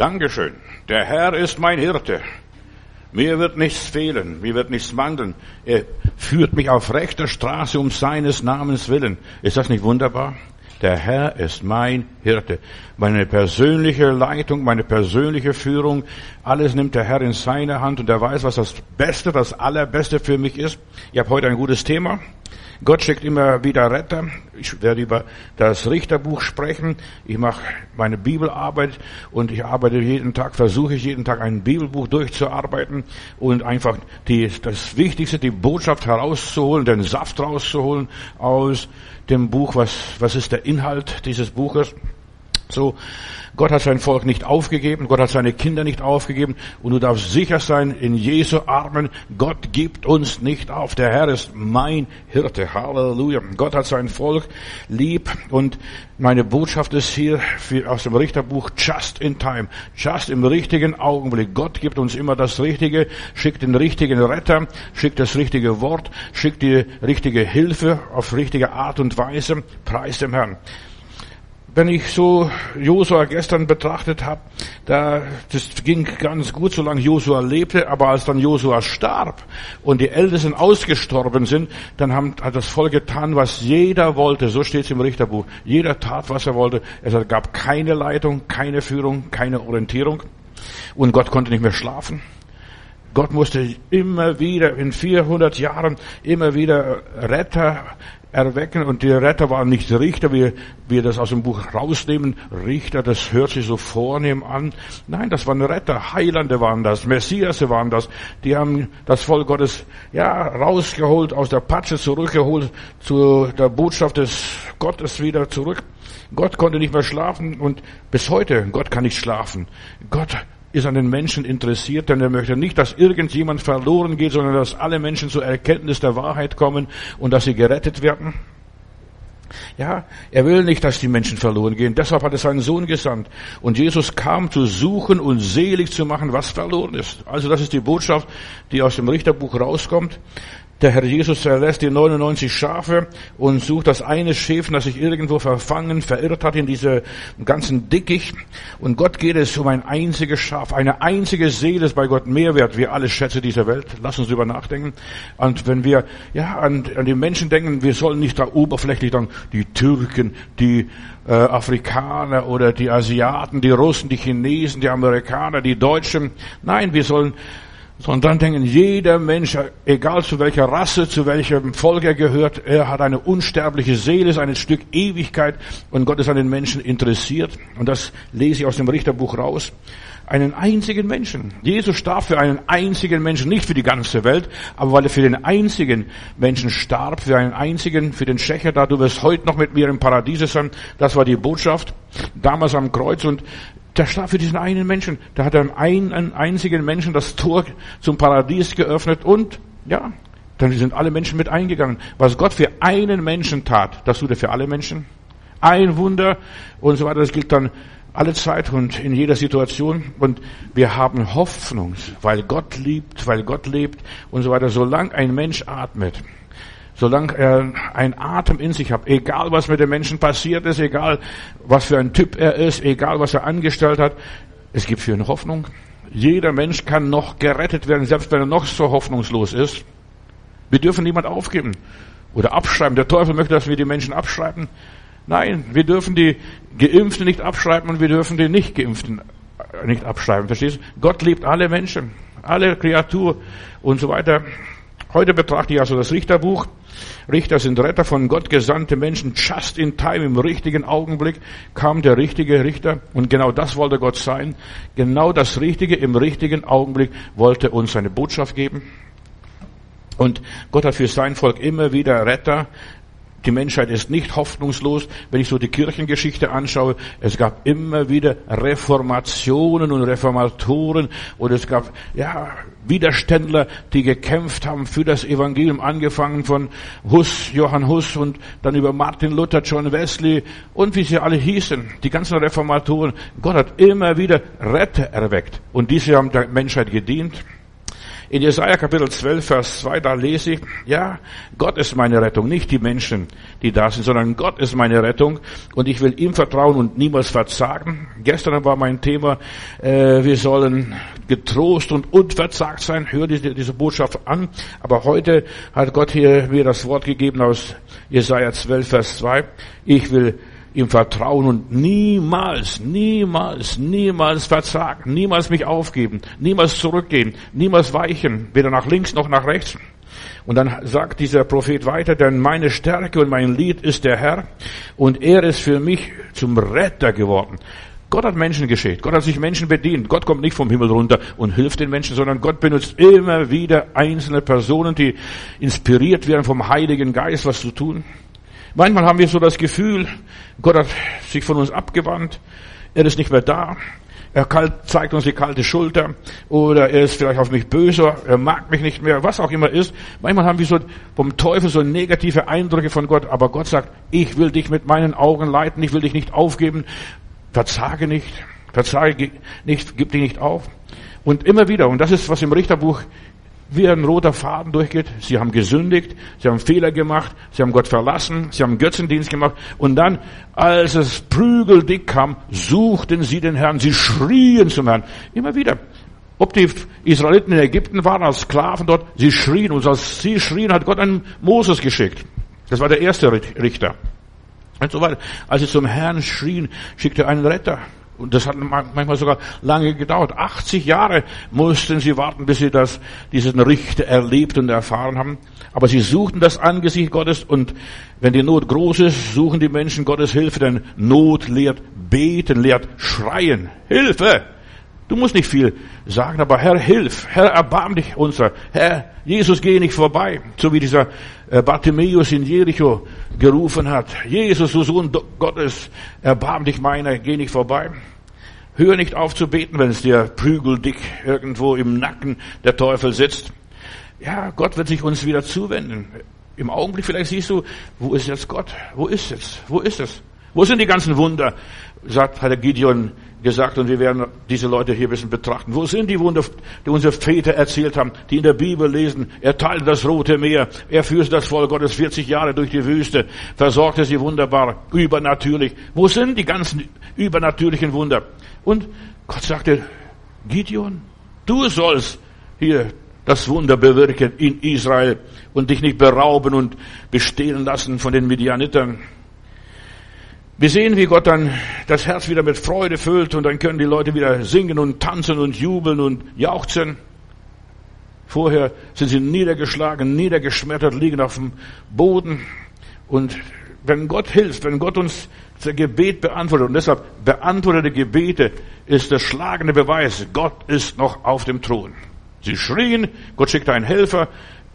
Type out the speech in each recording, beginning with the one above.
Dankeschön. Der Herr ist mein Hirte. Mir wird nichts fehlen, mir wird nichts mangeln. Er führt mich auf rechter Straße um seines Namens willen. Ist das nicht wunderbar? Der Herr ist mein Hirte. Meine persönliche Leitung, meine persönliche Führung, alles nimmt der Herr in seine Hand und er weiß, was das Beste, das Allerbeste für mich ist. Ich habe heute ein gutes Thema. Gott schickt immer wieder Retter. Ich werde über das Richterbuch sprechen. Ich mache meine Bibelarbeit und ich arbeite jeden Tag, versuche ich jeden Tag ein Bibelbuch durchzuarbeiten und einfach die, das Wichtigste, die Botschaft herauszuholen, den Saft rauszuholen aus dem Buch. Was, was ist der Inhalt dieses Buches? So, Gott hat sein Volk nicht aufgegeben, Gott hat seine Kinder nicht aufgegeben und du darfst sicher sein in Jesu Armen, Gott gibt uns nicht auf. Der Herr ist mein Hirte. Halleluja. Gott hat sein Volk lieb und meine Botschaft ist hier aus dem Richterbuch just in time, just im richtigen Augenblick. Gott gibt uns immer das Richtige, schickt den richtigen Retter, schickt das richtige Wort, schickt die richtige Hilfe auf richtige Art und Weise. Preis dem Herrn wenn ich so Josua gestern betrachtet habe, da das ging ganz gut, solange Josua lebte, aber als dann Josua starb und die Ältesten ausgestorben sind, dann haben, hat das Volk getan, was jeder wollte. So steht es im Richterbuch. Jeder tat, was er wollte. Es gab keine Leitung, keine Führung, keine Orientierung und Gott konnte nicht mehr schlafen. Gott musste immer wieder in 400 Jahren immer wieder Retter erwecken und die Retter waren nicht Richter, wie wir das aus dem Buch rausnehmen. Richter, das hört sich so vornehm an. Nein, das waren Retter, Heilande waren das, Messias waren das. Die haben das Volk Gottes, ja, rausgeholt, aus der Patsche zurückgeholt, zu der Botschaft des Gottes wieder zurück. Gott konnte nicht mehr schlafen und bis heute, Gott kann nicht schlafen. Gott ist an den Menschen interessiert, denn er möchte nicht, dass irgendjemand verloren geht, sondern dass alle Menschen zur Erkenntnis der Wahrheit kommen und dass sie gerettet werden. Ja, er will nicht, dass die Menschen verloren gehen. Deshalb hat er seinen Sohn gesandt. Und Jesus kam zu suchen und selig zu machen, was verloren ist. Also das ist die Botschaft, die aus dem Richterbuch rauskommt. Der Herr Jesus verlässt die 99 Schafe und sucht das eine Schäfchen, das sich irgendwo verfangen, verirrt hat in diese ganzen Dickicht. Und Gott geht es um ein einziges Schaf. Eine einzige Seele ist bei Gott mehr wert wie alle Schätze dieser Welt. Lass uns darüber nachdenken. Und wenn wir, ja, an, an die Menschen denken, wir sollen nicht da oberflächlich dann die Türken, die äh, Afrikaner oder die Asiaten, die Russen, die Chinesen, die Amerikaner, die Deutschen. Nein, wir sollen sondern denken, jeder Mensch, egal zu welcher Rasse, zu welchem Volk er gehört, er hat eine unsterbliche Seele, ist ein Stück Ewigkeit und Gott ist an den Menschen interessiert. Und das lese ich aus dem Richterbuch raus. Einen einzigen Menschen. Jesus starb für einen einzigen Menschen, nicht für die ganze Welt, aber weil er für den einzigen Menschen starb, für einen einzigen, für den Schächer da, du wirst heute noch mit mir im Paradiese sein. Das war die Botschaft damals am Kreuz und der starb für diesen einen Menschen. Da hat er einen einzigen Menschen das Tor zum Paradies geöffnet und, ja, dann sind alle Menschen mit eingegangen. Was Gott für einen Menschen tat, das tut er für alle Menschen. Ein Wunder und so weiter. Das gilt dann alle Zeit und in jeder Situation. Und wir haben Hoffnung, weil Gott liebt, weil Gott lebt und so weiter. Solange ein Mensch atmet, solange er einen Atem in sich hat, egal was mit dem Menschen passiert ist, egal was für ein Typ er ist, egal was er angestellt hat, es gibt für ihn Hoffnung. Jeder Mensch kann noch gerettet werden, selbst wenn er noch so hoffnungslos ist. Wir dürfen niemand aufgeben oder abschreiben. Der Teufel möchte, dass wir die Menschen abschreiben. Nein, wir dürfen die Geimpften nicht abschreiben und wir dürfen die Nicht-Geimpften nicht abschreiben. Verstehst du? Gott liebt alle Menschen, alle Kreatur und so weiter. Heute betrachte ich also das Richterbuch. Richter sind Retter von Gott gesandte Menschen. Just in time, im richtigen Augenblick kam der richtige Richter. Und genau das wollte Gott sein. Genau das Richtige im richtigen Augenblick wollte uns seine Botschaft geben. Und Gott hat für sein Volk immer wieder Retter die Menschheit ist nicht hoffnungslos. Wenn ich so die Kirchengeschichte anschaue, es gab immer wieder Reformationen und Reformatoren und es gab, ja, Widerständler, die gekämpft haben für das Evangelium, angefangen von Hus, Johann Hus und dann über Martin Luther, John Wesley und wie sie alle hießen, die ganzen Reformatoren. Gott hat immer wieder Retter erweckt und diese haben der Menschheit gedient. In Jesaja Kapitel 12, Vers 2, da lese ich, ja, Gott ist meine Rettung, nicht die Menschen, die da sind, sondern Gott ist meine Rettung und ich will ihm vertrauen und niemals verzagen. Gestern war mein Thema, äh, wir sollen getrost und unverzagt sein. Hör diese, diese Botschaft an. Aber heute hat Gott hier mir das Wort gegeben aus Jesaja 12, Vers 2. Ich will ihm vertrauen und niemals, niemals, niemals verzagen, niemals mich aufgeben, niemals zurückgehen, niemals weichen, weder nach links noch nach rechts. Und dann sagt dieser Prophet weiter, denn meine Stärke und mein Lied ist der Herr und er ist für mich zum Retter geworden. Gott hat Menschen geschickt. Gott hat sich Menschen bedient. Gott kommt nicht vom Himmel runter und hilft den Menschen, sondern Gott benutzt immer wieder einzelne Personen, die inspiriert werden vom Heiligen Geist, was zu tun. Manchmal haben wir so das Gefühl, Gott hat sich von uns abgewandt, er ist nicht mehr da, er zeigt uns die kalte Schulter. Oder er ist vielleicht auf mich böse, er mag mich nicht mehr, was auch immer ist. Manchmal haben wir so vom Teufel so negative Eindrücke von Gott, aber Gott sagt, ich will dich mit meinen Augen leiten, ich will dich nicht aufgeben, verzage nicht, verzage nicht, gib dich nicht auf. Und immer wieder, und das ist, was im Richterbuch wie ein roter Faden durchgeht. Sie haben gesündigt, sie haben Fehler gemacht, sie haben Gott verlassen, sie haben Götzendienst gemacht. Und dann, als es prügeldick kam, suchten sie den Herrn, sie schrien zum Herrn. Immer wieder. Ob die Israeliten in Ägypten waren als Sklaven dort, sie schrien. Und als sie schrien, hat Gott einen Moses geschickt. Das war der erste Richter. Und so weiter. Als sie zum Herrn schrien, schickte er einen Retter. Und das hat manchmal sogar lange gedauert. 80 Jahre mussten sie warten, bis sie das, diesen Richter erlebt und erfahren haben. Aber sie suchten das Angesicht Gottes und wenn die Not groß ist, suchen die Menschen Gottes Hilfe, denn Not lehrt beten, lehrt schreien. Hilfe! Du musst nicht viel sagen, aber Herr, hilf. Herr, erbarm dich unser. Herr, Jesus, geh nicht vorbei. So wie dieser äh, Bartimäus in Jericho gerufen hat. Jesus, du Sohn Gottes, erbarm dich meiner, geh nicht vorbei. Hör nicht auf zu beten, wenn es dir prügeldick irgendwo im Nacken der Teufel sitzt. Ja, Gott wird sich uns wieder zuwenden. Im Augenblick vielleicht siehst du, wo ist jetzt Gott? Wo ist es? Wo ist es? Wo sind die ganzen Wunder? Sagt, hat der Gideon gesagt und wir werden diese Leute hier ein bisschen betrachten. Wo sind die Wunder, die unsere Väter erzählt haben, die in der Bibel lesen? Er teilte das Rote Meer, er führte das Volk Gottes 40 Jahre durch die Wüste, versorgte sie wunderbar, übernatürlich. Wo sind die ganzen übernatürlichen Wunder? Und Gott sagte, Gideon, du sollst hier das Wunder bewirken in Israel und dich nicht berauben und bestehlen lassen von den Midianitern. Wir sehen, wie Gott dann das Herz wieder mit Freude füllt und dann können die Leute wieder singen und tanzen und jubeln und jauchzen. Vorher sind sie niedergeschlagen, niedergeschmettert, liegen auf dem Boden. Und wenn Gott hilft, wenn Gott uns das Gebet beantwortet, und deshalb beantwortete Gebete ist der schlagende Beweis, Gott ist noch auf dem Thron. Sie schrien, Gott schickte einen Helfer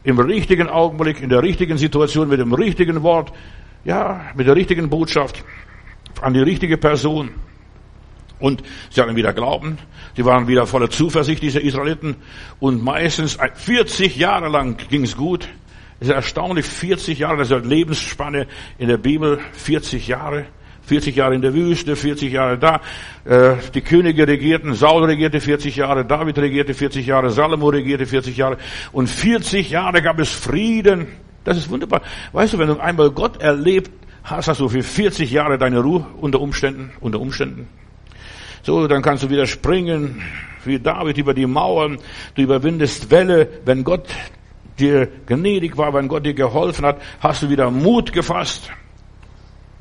im richtigen Augenblick, in der richtigen Situation, mit dem richtigen Wort, ja, mit der richtigen Botschaft an die richtige Person. Und sie hatten wieder Glauben, sie waren wieder voller Zuversicht, diese Israeliten. Und meistens 40 Jahre lang ging es gut. Es ist erstaunlich, 40 Jahre, das ist eine Lebensspanne in der Bibel, 40 Jahre. 40 Jahre in der Wüste, 40 Jahre da. Äh, die Könige regierten, Saul regierte 40 Jahre, David regierte 40 Jahre, Salomo regierte 40 Jahre. Und 40 Jahre gab es Frieden. Das ist wunderbar. Weißt du, wenn du einmal Gott erlebt hast, du für 40 Jahre deine Ruhe unter Umständen, unter Umständen. So, dann kannst du wieder springen, wie David über die Mauern, du überwindest Welle, wenn Gott dir gnädig war, wenn Gott dir geholfen hat, hast du wieder Mut gefasst,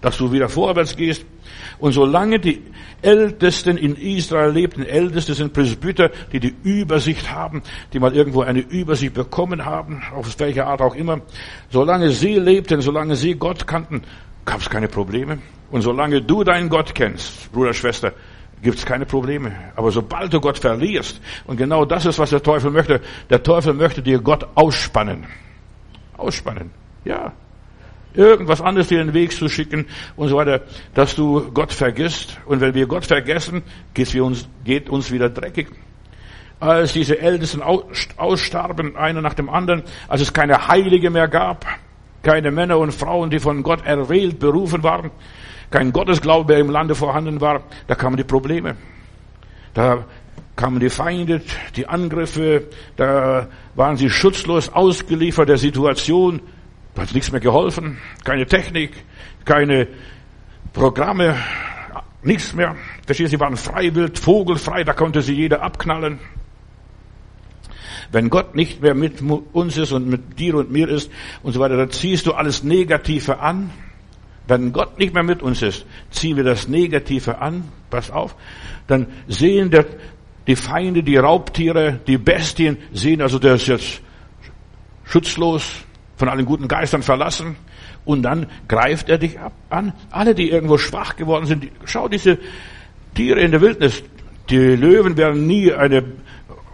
dass du wieder vorwärts gehst. Und solange die Ältesten in Israel lebten, Älteste sind Presbyter, die die Übersicht haben, die mal irgendwo eine Übersicht bekommen haben, auf welche Art auch immer, solange sie lebten, solange sie Gott kannten, gab es keine Probleme. Und solange du deinen Gott kennst, Bruder, Schwester, gibt es keine Probleme. Aber sobald du Gott verlierst, und genau das ist, was der Teufel möchte, der Teufel möchte dir Gott ausspannen. Ausspannen. Ja. Irgendwas anderes dir den Weg zu schicken und so weiter, dass du Gott vergisst. Und wenn wir Gott vergessen, geht uns, geht uns wieder dreckig. Als diese Ältesten ausstarben, einer nach dem anderen, als es keine Heilige mehr gab, keine Männer und Frauen, die von Gott erwählt, berufen waren, kein Gottesglaube, im Lande vorhanden war, da kamen die Probleme. Da kamen die Feinde, die Angriffe, da waren sie schutzlos ausgeliefert der Situation. Da hat nichts mehr geholfen, keine Technik, keine Programme, nichts mehr. Verstehst Sie waren freiwild, vogelfrei, da konnte sie jeder abknallen. Wenn Gott nicht mehr mit uns ist und mit dir und mir ist und so weiter, dann ziehst du alles Negative an. Wenn Gott nicht mehr mit uns ist, ziehen wir das Negative an. Pass auf. Dann sehen der, die Feinde, die Raubtiere, die Bestien, sehen also, der ist jetzt schutzlos, von allen guten Geistern verlassen. Und dann greift er dich ab, an. Alle, die irgendwo schwach geworden sind, schau diese Tiere in der Wildnis. Die Löwen werden nie eine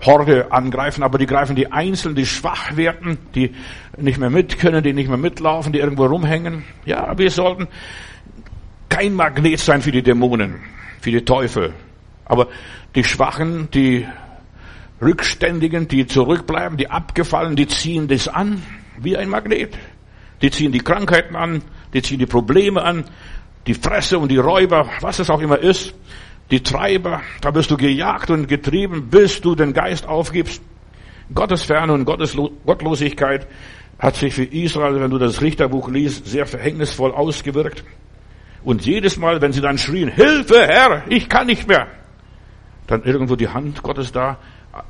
Horde angreifen, aber die greifen die Einzelnen, die schwach werden, die nicht mehr mit können, die nicht mehr mitlaufen, die irgendwo rumhängen. Ja, wir sollten kein Magnet sein für die Dämonen, für die Teufel. Aber die Schwachen, die Rückständigen, die zurückbleiben, die Abgefallen, die ziehen das an wie ein Magnet. Die ziehen die Krankheiten an, die ziehen die Probleme an, die Fresse und die Räuber, was es auch immer ist, die Treiber, da wirst du gejagt und getrieben, bis du den Geist aufgibst. Gottesferne und Gotteslo Gottlosigkeit hat sich für Israel, wenn du das Richterbuch liest, sehr verhängnisvoll ausgewirkt. Und jedes Mal, wenn sie dann schrien, Hilfe, Herr, ich kann nicht mehr, dann irgendwo die Hand Gottes da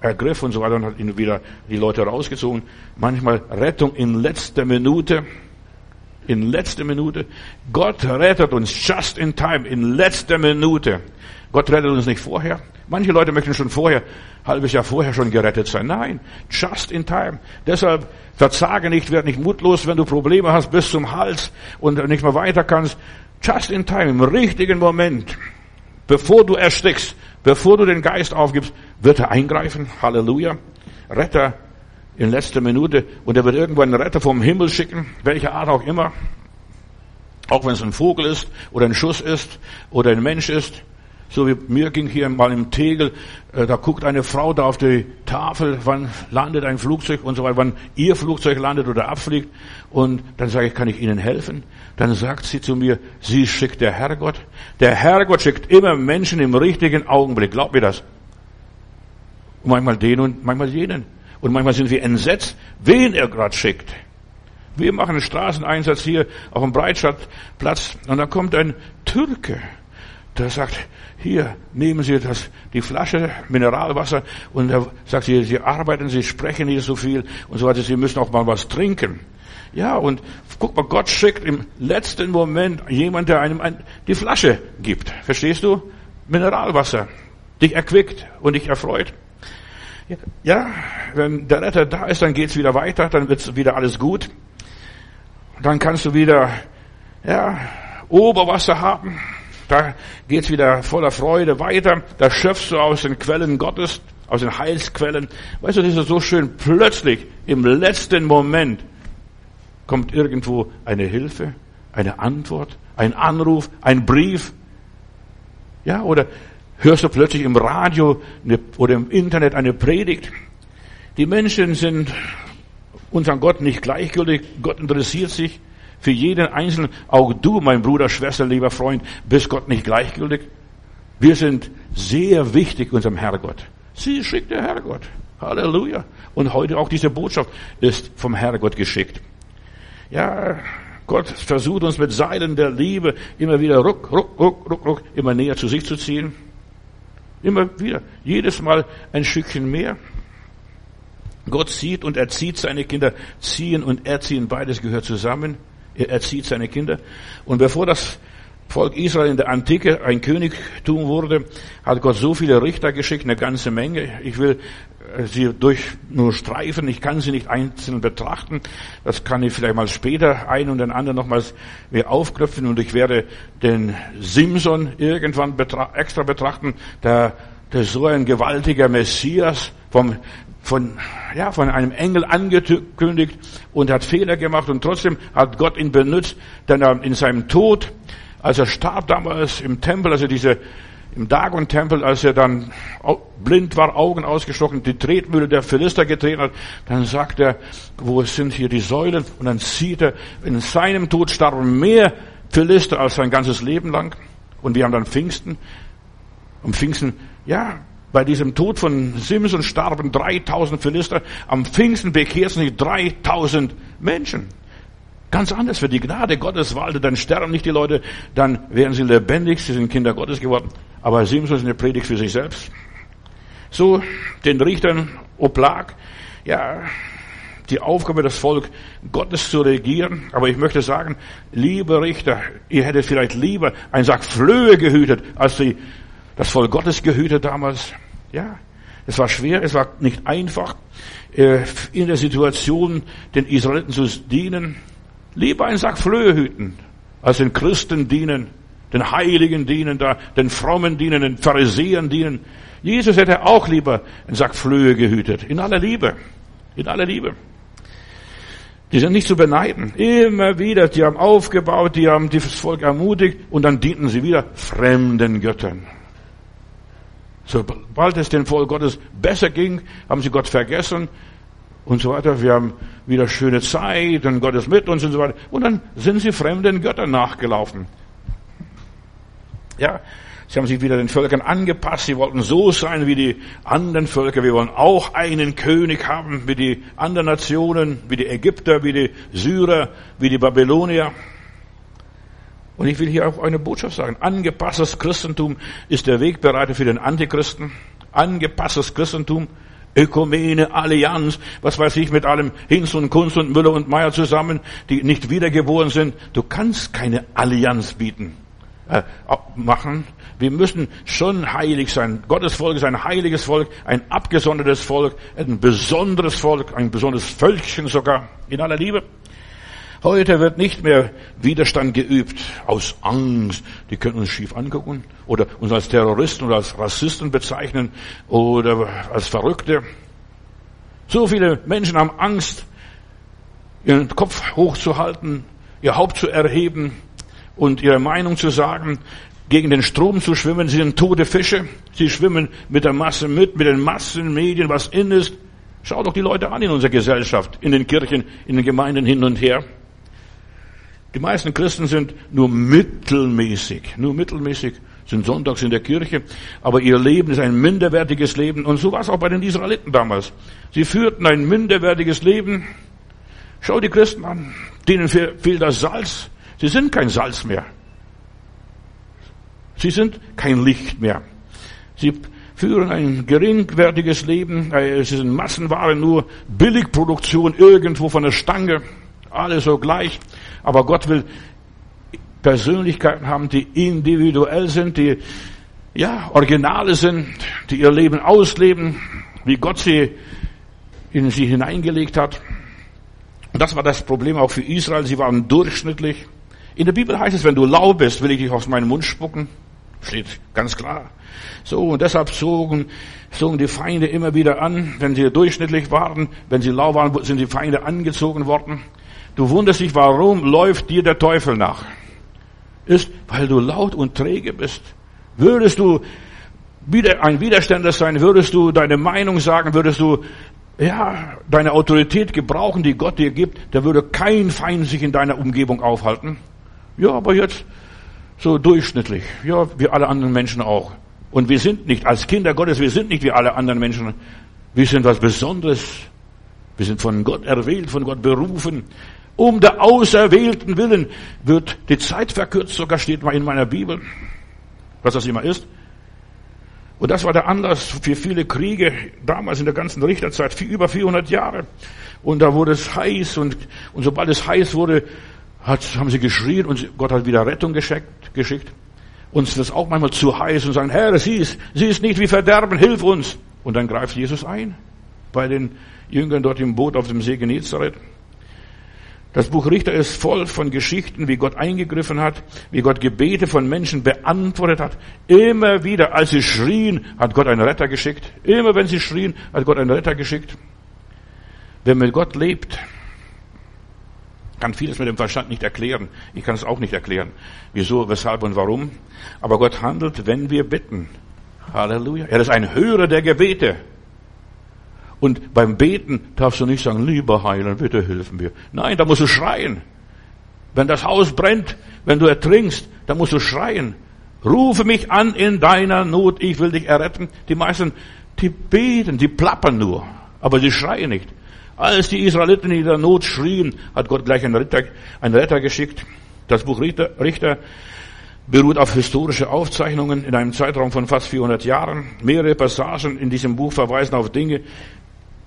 ergriff und so weiter und hat ihn wieder die Leute rausgezogen. Manchmal Rettung in letzter Minute. In letzter Minute. Gott rettet uns just in time, in letzter Minute. Gott rettet uns nicht vorher. Manche Leute möchten schon vorher, halbes Jahr vorher schon gerettet sein. Nein, just in time. Deshalb verzage nicht, werd nicht mutlos, wenn du Probleme hast bis zum Hals und nicht mehr weiter kannst. Just in time, im richtigen Moment. Bevor du erstickst, bevor du den Geist aufgibst, wird er eingreifen. Halleluja. Retter in letzter Minute. Und er wird irgendwann einen Retter vom Himmel schicken, welcher Art auch immer. Auch wenn es ein Vogel ist oder ein Schuss ist oder ein Mensch ist. So wie mir ging hier mal im Tegel, äh, da guckt eine Frau da auf die Tafel, wann landet ein Flugzeug und so weiter, wann ihr Flugzeug landet oder abfliegt. Und dann sage ich, kann ich Ihnen helfen? Dann sagt sie zu mir, sie schickt der Herrgott. Der Herrgott schickt immer Menschen im richtigen Augenblick. Glaubt mir das? Und manchmal den und manchmal jenen. Und manchmal sind wir entsetzt, wen er gerade schickt. Wir machen einen Straßeneinsatz hier auf dem Breitstadtplatz und da kommt ein Türke. Der sagt, hier, nehmen Sie das, die Flasche Mineralwasser und er sagt, Sie, Sie arbeiten, Sie sprechen hier so viel und so weiter, Sie müssen auch mal was trinken. Ja, und guck mal, Gott schickt im letzten Moment jemand, der einem ein, die Flasche gibt. Verstehst du? Mineralwasser. Dich erquickt und dich erfreut. Ja, wenn der Retter da ist, dann geht's wieder weiter, dann wird's wieder alles gut. Dann kannst du wieder, ja, Oberwasser haben. Da geht's wieder voller Freude weiter. Da schöpfst du aus den Quellen Gottes, aus den Heilsquellen. Weißt du, das ist so schön. Plötzlich, im letzten Moment, kommt irgendwo eine Hilfe, eine Antwort, ein Anruf, ein Brief. Ja, oder hörst du plötzlich im Radio oder im Internet eine Predigt. Die Menschen sind unseren Gott nicht gleichgültig. Gott interessiert sich für jeden Einzelnen, auch du, mein Bruder, Schwester, lieber Freund, bist Gott nicht gleichgültig. Wir sind sehr wichtig unserem Herrgott. Sie schickt der Herrgott. Halleluja. Und heute auch diese Botschaft ist vom Herrgott geschickt. Ja, Gott versucht uns mit Seilen der Liebe immer wieder ruck, ruck, ruck, ruck, ruck, immer näher zu sich zu ziehen. Immer wieder. Jedes Mal ein Stückchen mehr. Gott sieht und erzieht seine Kinder. Ziehen und erziehen, beides gehört zusammen. Er erzieht seine Kinder. Und bevor das Volk Israel in der Antike ein Königtum wurde, hat Gott so viele Richter geschickt, eine ganze Menge. Ich will äh, sie durch nur streifen, ich kann sie nicht einzeln betrachten. Das kann ich vielleicht mal später ein und den anderen nochmals mir aufgriffen und ich werde den Simson irgendwann betra extra betrachten, der, der so ein gewaltiger Messias vom von, ja, von einem Engel angekündigt und hat Fehler gemacht und trotzdem hat Gott ihn benutzt, denn er in seinem Tod, als er starb damals im Tempel, also diese, im Dagon-Tempel, als er dann blind war, Augen ausgestochen, die Tretmühle der Philister getreten hat, dann sagt er, wo sind hier die Säulen? Und dann sieht er, in seinem Tod starben mehr Philister als sein ganzes Leben lang. Und wir haben dann Pfingsten. Und Pfingsten, ja, Bei diesem Tod von Simson starben 3000 Philister. Am Pfingsten bekehrten sich 3000 Menschen. Ganz anders für die Gnade Gottes waltet. Dann sterben nicht die Leute, dann werden sie lebendig, sie sind Kinder Gottes geworden. Aber Simson ist eine Predigt für sich selbst. So, den Richtern oblag, ja, die Aufgabe, das Volk Gottes zu regieren. Aber ich möchte sagen, liebe Richter, ihr hättet vielleicht lieber einen Sack Flöhe gehütet, als sie das Volk Gottes gehütet damals. Ja, es war schwer, es war nicht einfach, äh, in der Situation den Israeliten zu dienen. Lieber einen Sack Flöhe hüten, als den Christen dienen, den Heiligen dienen, da, den Frommen dienen, den Pharisäern dienen. Jesus hätte auch lieber einen Sack Flöhe gehütet. In aller Liebe. In aller Liebe. Die sind nicht zu beneiden. Immer wieder, die haben aufgebaut, die haben das Volk ermutigt und dann dienten sie wieder fremden Göttern. Sobald es dem Volk Gottes besser ging, haben sie Gott vergessen und so weiter. Wir haben wieder schöne Zeit und Gott ist mit uns und so weiter. Und dann sind sie fremden Göttern nachgelaufen. Ja, Sie haben sich wieder den Völkern angepasst. Sie wollten so sein wie die anderen Völker. Wir wollen auch einen König haben, wie die anderen Nationen, wie die Ägypter, wie die Syrer, wie die Babylonier. Und ich will hier auch eine Botschaft sagen. Angepasstes Christentum ist der Wegbereiter für den Antichristen. Angepasstes Christentum, Ökumene, Allianz, was weiß ich, mit allem Hinz und Kunst und Müller und Meyer zusammen, die nicht wiedergeboren sind. Du kannst keine Allianz bieten äh, machen. Wir müssen schon heilig sein. Gottes Volk ist ein heiliges Volk, ein abgesondertes Volk, ein besonderes Volk, ein besonderes Völkchen sogar, in aller Liebe. Heute wird nicht mehr Widerstand geübt aus Angst. Die können uns schief angucken oder uns als Terroristen oder als Rassisten bezeichnen oder als Verrückte. So viele Menschen haben Angst, ihren Kopf hochzuhalten, ihr Haupt zu erheben und ihre Meinung zu sagen, gegen den Strom zu schwimmen. Sie sind tote Fische. Sie schwimmen mit der Masse mit, mit den Massenmedien, was in ist. Schau doch die Leute an in unserer Gesellschaft, in den Kirchen, in den Gemeinden hin und her. Die meisten Christen sind nur mittelmäßig, nur mittelmäßig, sind sonntags in der Kirche, aber ihr Leben ist ein minderwertiges Leben. Und so war es auch bei den Israeliten damals. Sie führten ein minderwertiges Leben. Schau die Christen an, denen fehlt das Salz. Sie sind kein Salz mehr. Sie sind kein Licht mehr. Sie führen ein geringwertiges Leben. Äh, sie sind Massenware, nur Billigproduktion irgendwo von der Stange. Alles so gleich. Aber Gott will Persönlichkeiten haben, die individuell sind, die ja, Originale sind, die ihr Leben ausleben, wie Gott sie in sie hineingelegt hat. Und das war das Problem auch für Israel. Sie waren durchschnittlich. In der Bibel heißt es, wenn du lau bist, will ich dich aus meinem Mund spucken. Steht ganz klar. So, und deshalb zogen, zogen die Feinde immer wieder an. Wenn sie durchschnittlich waren, wenn sie lau waren, sind die Feinde angezogen worden. Du wunderst dich, warum läuft dir der Teufel nach? Ist, weil du laut und träge bist. Würdest du wieder ein Widerständler sein, würdest du deine Meinung sagen, würdest du ja, deine Autorität gebrauchen, die Gott dir gibt, da würde kein Feind sich in deiner Umgebung aufhalten. Ja, aber jetzt so durchschnittlich. Ja, wie alle anderen Menschen auch. Und wir sind nicht, als Kinder Gottes, wir sind nicht wie alle anderen Menschen. Wir sind was Besonderes. Wir sind von Gott erwählt, von Gott berufen. Um der Auserwählten willen wird die Zeit verkürzt, sogar steht mal in meiner Bibel, was das immer ist. Und das war der Anlass für viele Kriege damals in der ganzen Richterzeit, über 400 Jahre. Und da wurde es heiß und, und sobald es heiß wurde, hat, haben sie geschrien und Gott hat wieder Rettung geschickt. geschickt. Uns ist auch manchmal zu heiß und sagen, Herr, sieh es nicht wie Verderben, hilf uns. Und dann greift Jesus ein bei den Jüngern dort im Boot auf dem See Genezareth. Das Buch Richter ist voll von Geschichten, wie Gott eingegriffen hat, wie Gott Gebete von Menschen beantwortet hat. Immer wieder, als sie schrien, hat Gott einen Retter geschickt. Immer wenn sie schrien, hat Gott einen Retter geschickt. Wer mit Gott lebt, kann vieles mit dem Verstand nicht erklären. Ich kann es auch nicht erklären. Wieso, weshalb und warum. Aber Gott handelt, wenn wir bitten. Halleluja. Er ist ein Hörer der Gebete. Und beim Beten darfst du nicht sagen, lieber Heiland, bitte hilf mir. Nein, da musst du schreien. Wenn das Haus brennt, wenn du ertrinkst, dann musst du schreien. Rufe mich an in deiner Not, ich will dich erretten. Die meisten, die beten, die plappern nur, aber sie schreien nicht. Als die Israeliten in der Not schrien, hat Gott gleich einen Ritter, einen Retter geschickt. Das Buch Richter, Richter beruht auf historische Aufzeichnungen in einem Zeitraum von fast 400 Jahren. Mehrere Passagen in diesem Buch verweisen auf Dinge,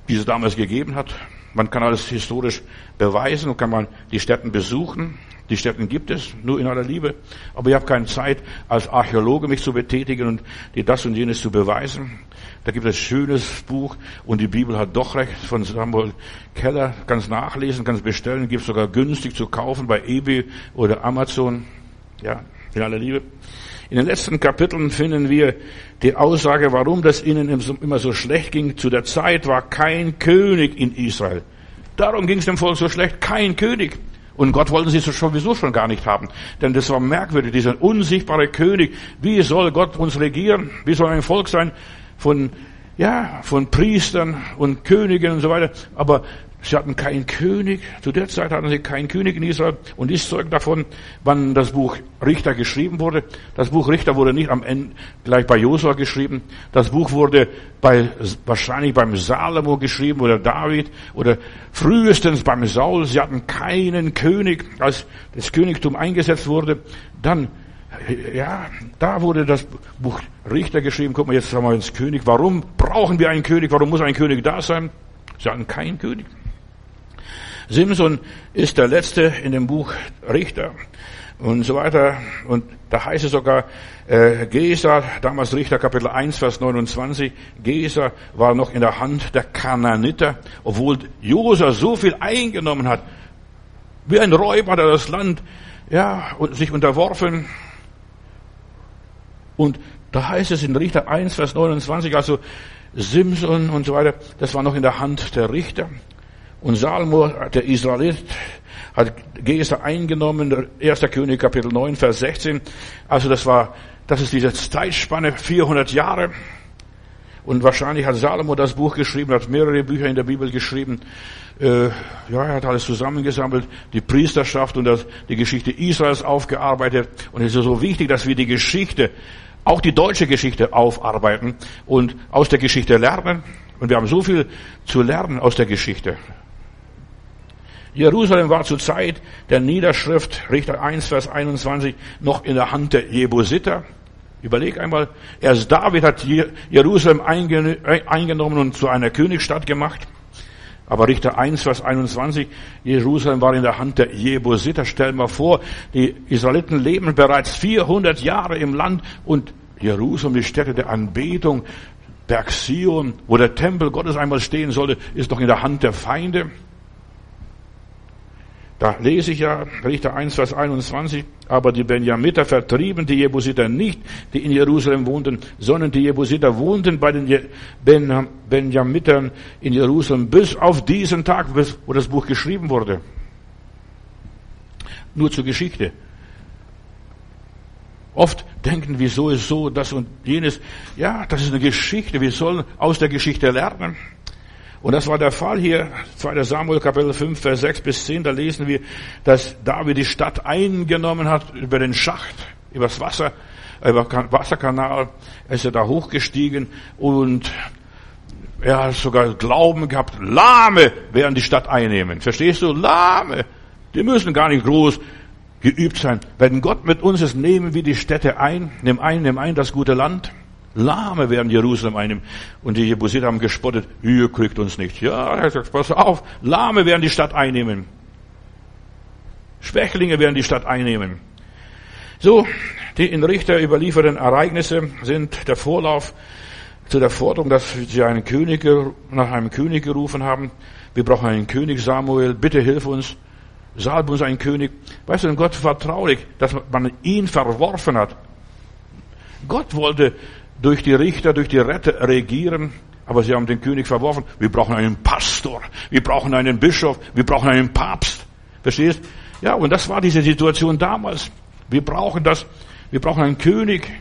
die es damals gegeben hat. Man kann alles historisch beweisen und kann man die Städten besuchen. Die Städten gibt es, nur in aller Liebe. Aber ich habe keine Zeit, als Archäologe mich zu betätigen und dir das und jenes zu beweisen. Da gibt es ein schönes Buch und die Bibel hat doch recht von Samuel Keller. Kannst nachlesen, kannst bestellen, gibt sogar günstig zu kaufen bei eBay oder Amazon. Ja, in aller Liebe. In den letzten Kapiteln finden wir die Aussage, warum das ihnen immer so schlecht ging. Zu der Zeit war kein König in Israel. Darum ging es dem Volk so schlecht. Kein König. Und Gott wollten sie sowieso schon gar nicht haben. Denn das war merkwürdig, dieser unsichtbare König. Wie soll Gott uns regieren? Wie soll ein Volk sein von, ja, von Priestern und Königen und so weiter? Aber Sie hatten keinen König. Zu der Zeit hatten sie keinen König in Israel. Und dies zeugt davon, wann das Buch Richter geschrieben wurde. Das Buch Richter wurde nicht am Ende gleich bei Josua geschrieben. Das Buch wurde bei, wahrscheinlich beim Salomo geschrieben oder David oder frühestens beim Saul. Sie hatten keinen König. Als das Königtum eingesetzt wurde, dann ja, da wurde das Buch Richter geschrieben. Guck mal, jetzt haben wir ins König. Warum brauchen wir einen König? Warum muss ein König da sein? Sie hatten keinen König. Simson ist der letzte in dem Buch Richter und so weiter. Und da heißt es sogar, äh, Gesa, damals Richter Kapitel 1, Vers 29, Gesa war noch in der Hand der Kananiter, obwohl Josa so viel eingenommen hat. Wie ein Räuber hat er das Land, ja, und sich unterworfen. Und da heißt es in Richter 1, Vers 29, also Simson und so weiter, das war noch in der Hand der Richter. Und Salomo, der Israelit, hat Gesa eingenommen, 1. König Kapitel 9, Vers 16. Also das war, das ist diese Zeitspanne, 400 Jahre. Und wahrscheinlich hat Salomo das Buch geschrieben, hat mehrere Bücher in der Bibel geschrieben. Äh, ja, er hat alles zusammengesammelt, die Priesterschaft und die Geschichte Israels aufgearbeitet. Und es ist so wichtig, dass wir die Geschichte, auch die deutsche Geschichte aufarbeiten und aus der Geschichte lernen. Und wir haben so viel zu lernen aus der Geschichte. Jerusalem war zur Zeit der Niederschrift, Richter 1, Vers 21, noch in der Hand der Jebusiter. Überleg einmal, erst David hat Jerusalem eingenommen und zu einer Königsstadt gemacht. Aber Richter 1, Vers 21, Jerusalem war in der Hand der Jebusiter. Stell mal vor, die Israeliten leben bereits 400 Jahre im Land und Jerusalem, die Stätte der Anbetung, Berg Sion, wo der Tempel Gottes einmal stehen sollte, ist doch in der Hand der Feinde. Da lese ich ja Richter 1, Vers 21, aber die Benjamiter vertrieben die Jebusiter nicht, die in Jerusalem wohnten, sondern die Jebusiter wohnten bei den ben Benjamitern in Jerusalem bis auf diesen Tag, wo das Buch geschrieben wurde. Nur zur Geschichte. Oft denken, wieso ist so, das und jenes. Ja, das ist eine Geschichte. Wir sollen aus der Geschichte lernen. Und das war der Fall hier, 2. Samuel Kapitel 5, Vers 6 bis 10, da lesen wir, dass David die Stadt eingenommen hat über den Schacht, übers Wasser, über Wasserkanal, er ist er da hochgestiegen und er hat sogar Glauben gehabt, Lahme werden die Stadt einnehmen. Verstehst du? Lahme. Die müssen gar nicht groß geübt sein. Wenn Gott mit uns ist, nehmen wir die Städte ein, nimm ein, nimm ein das gute Land. Lahme werden Jerusalem einnehmen. Und die Jebusiter haben gespottet, ihr kriegt uns nicht. Ja, pass auf, Lahme werden die Stadt einnehmen. Schwächlinge werden die Stadt einnehmen. So, die in Richter überlieferten Ereignisse sind der Vorlauf zu der Forderung, dass sie einen König, nach einem König gerufen haben. Wir brauchen einen König, Samuel, bitte hilf uns. Salb uns einen König. Weißt du, Gott war traurig, dass man ihn verworfen hat. Gott wollte durch die Richter, durch die Retter regieren, aber sie haben den König verworfen. Wir brauchen einen Pastor, wir brauchen einen Bischof, wir brauchen einen Papst. Verstehst? Ja, und das war diese Situation damals. Wir brauchen das, wir brauchen einen König.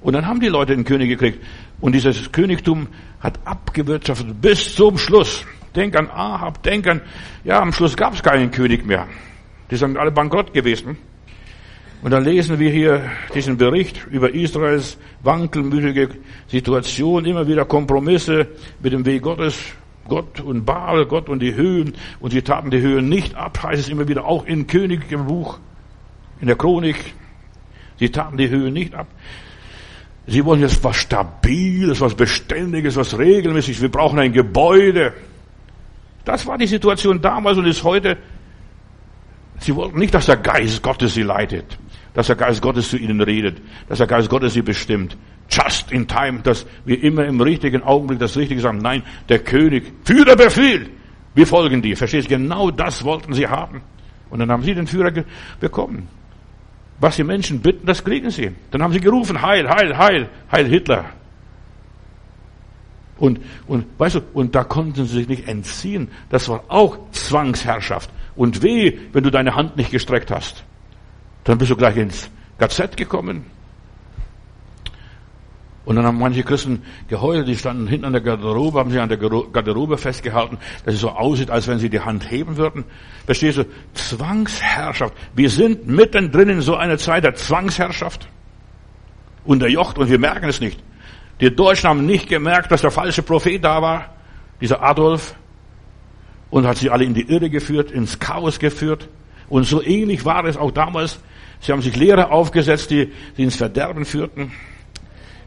Und dann haben die Leute einen König gekriegt. Und dieses Königtum hat abgewirtschaftet bis zum Schluss. Denk an Ahab, denk an, ja, am Schluss gab es keinen König mehr. Die sind alle bankrott gewesen. Und dann lesen wir hier diesen Bericht über Israels wankelmütige Situation, immer wieder Kompromisse mit dem Weg Gottes, Gott und Baal, Gott und die Höhen. Und sie taten die Höhen nicht ab, heißt es immer wieder auch im König im Buch, in der Chronik. Sie taten die Höhen nicht ab. Sie wollen jetzt was Stabiles, was Beständiges, was Regelmäßiges. Wir brauchen ein Gebäude. Das war die Situation damals und ist heute. Sie wollten nicht, dass der Geist Gottes sie leitet dass der Geist Gottes zu ihnen redet, dass der Geist Gottes sie bestimmt. Just in time, dass wir immer im richtigen Augenblick das Richtige sagen. Nein, der König, Führerbefehl. Wir folgen dir. Verstehst du? Genau das wollten sie haben. Und dann haben sie den Führer bekommen. Was die Menschen bitten, das kriegen sie. Dann haben sie gerufen, Heil, Heil, Heil, Heil Hitler. Und, und, weißt du, und da konnten sie sich nicht entziehen. Das war auch Zwangsherrschaft. Und weh, wenn du deine Hand nicht gestreckt hast. Dann bist du gleich ins KZ gekommen. Und dann haben manche Christen geheult, die standen hinten an der Garderobe, haben sich an der Garderobe festgehalten, dass es so aussieht, als wenn sie die Hand heben würden. Verstehst du? Zwangsherrschaft. Wir sind mittendrin in so einer Zeit der Zwangsherrschaft. Unterjocht und wir merken es nicht. Die Deutschen haben nicht gemerkt, dass der falsche Prophet da war, dieser Adolf, und hat sie alle in die Irre geführt, ins Chaos geführt. Und so ähnlich war es auch damals Sie haben sich Lehrer aufgesetzt, die, die ins Verderben führten.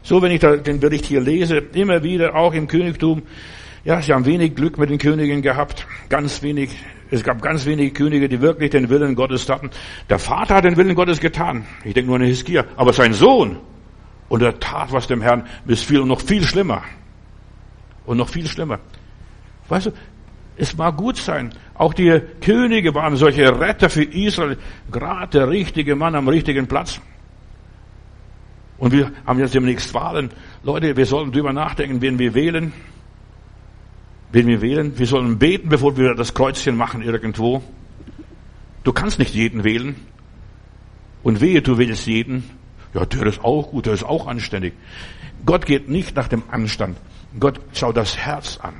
So, wenn ich da den Bericht hier lese, immer wieder, auch im Königtum, ja, sie haben wenig Glück mit den Königen gehabt, ganz wenig. Es gab ganz wenige Könige, die wirklich den Willen Gottes taten. Der Vater hat den Willen Gottes getan. Ich denke nur an Hiskia. Aber sein Sohn, und er tat, was dem Herrn missfiel, und noch viel schlimmer. Und noch viel schlimmer. Weißt du, es mag gut sein. Auch die Könige waren solche Retter für Israel. Gerade der richtige Mann am richtigen Platz. Und wir haben jetzt demnächst Wahlen. Leute, wir sollten drüber nachdenken, wen wir wählen. Wen wir wählen. Wir sollen beten, bevor wir das Kreuzchen machen irgendwo. Du kannst nicht jeden wählen. Und wehe, du wählst jeden. Ja, der ist auch gut, der ist auch anständig. Gott geht nicht nach dem Anstand. Gott schaut das Herz an.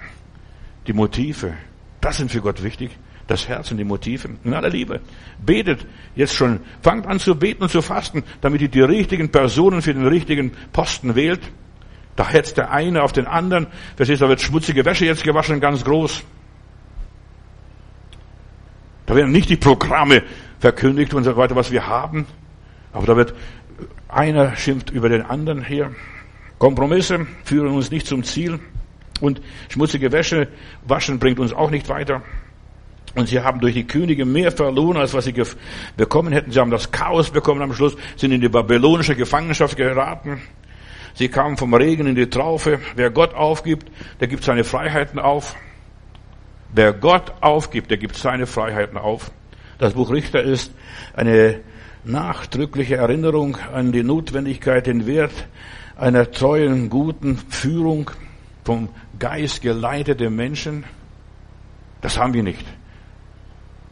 Die Motive. Das sind für Gott wichtig. Das Herz und die Motive. In aller Liebe. Betet jetzt schon. Fangt an zu beten und zu fasten, damit ihr die richtigen Personen für den richtigen Posten wählt. Da hetzt der eine auf den anderen. Verstehst du, da wird schmutzige Wäsche jetzt gewaschen, ganz groß. Da werden nicht die Programme verkündigt und so weiter, was wir haben. Aber da wird einer schimpft über den anderen her. Kompromisse führen uns nicht zum Ziel. Und schmutzige Wäsche waschen bringt uns auch nicht weiter. Und sie haben durch die Könige mehr verloren, als was sie bekommen hätten. Sie haben das Chaos bekommen am Schluss, sind in die babylonische Gefangenschaft geraten. Sie kamen vom Regen in die Traufe. Wer Gott aufgibt, der gibt seine Freiheiten auf. Wer Gott aufgibt, der gibt seine Freiheiten auf. Das Buch Richter ist eine nachdrückliche Erinnerung an die Notwendigkeit, den Wert einer treuen, guten Führung vom Geist geleitete Menschen, das haben wir nicht.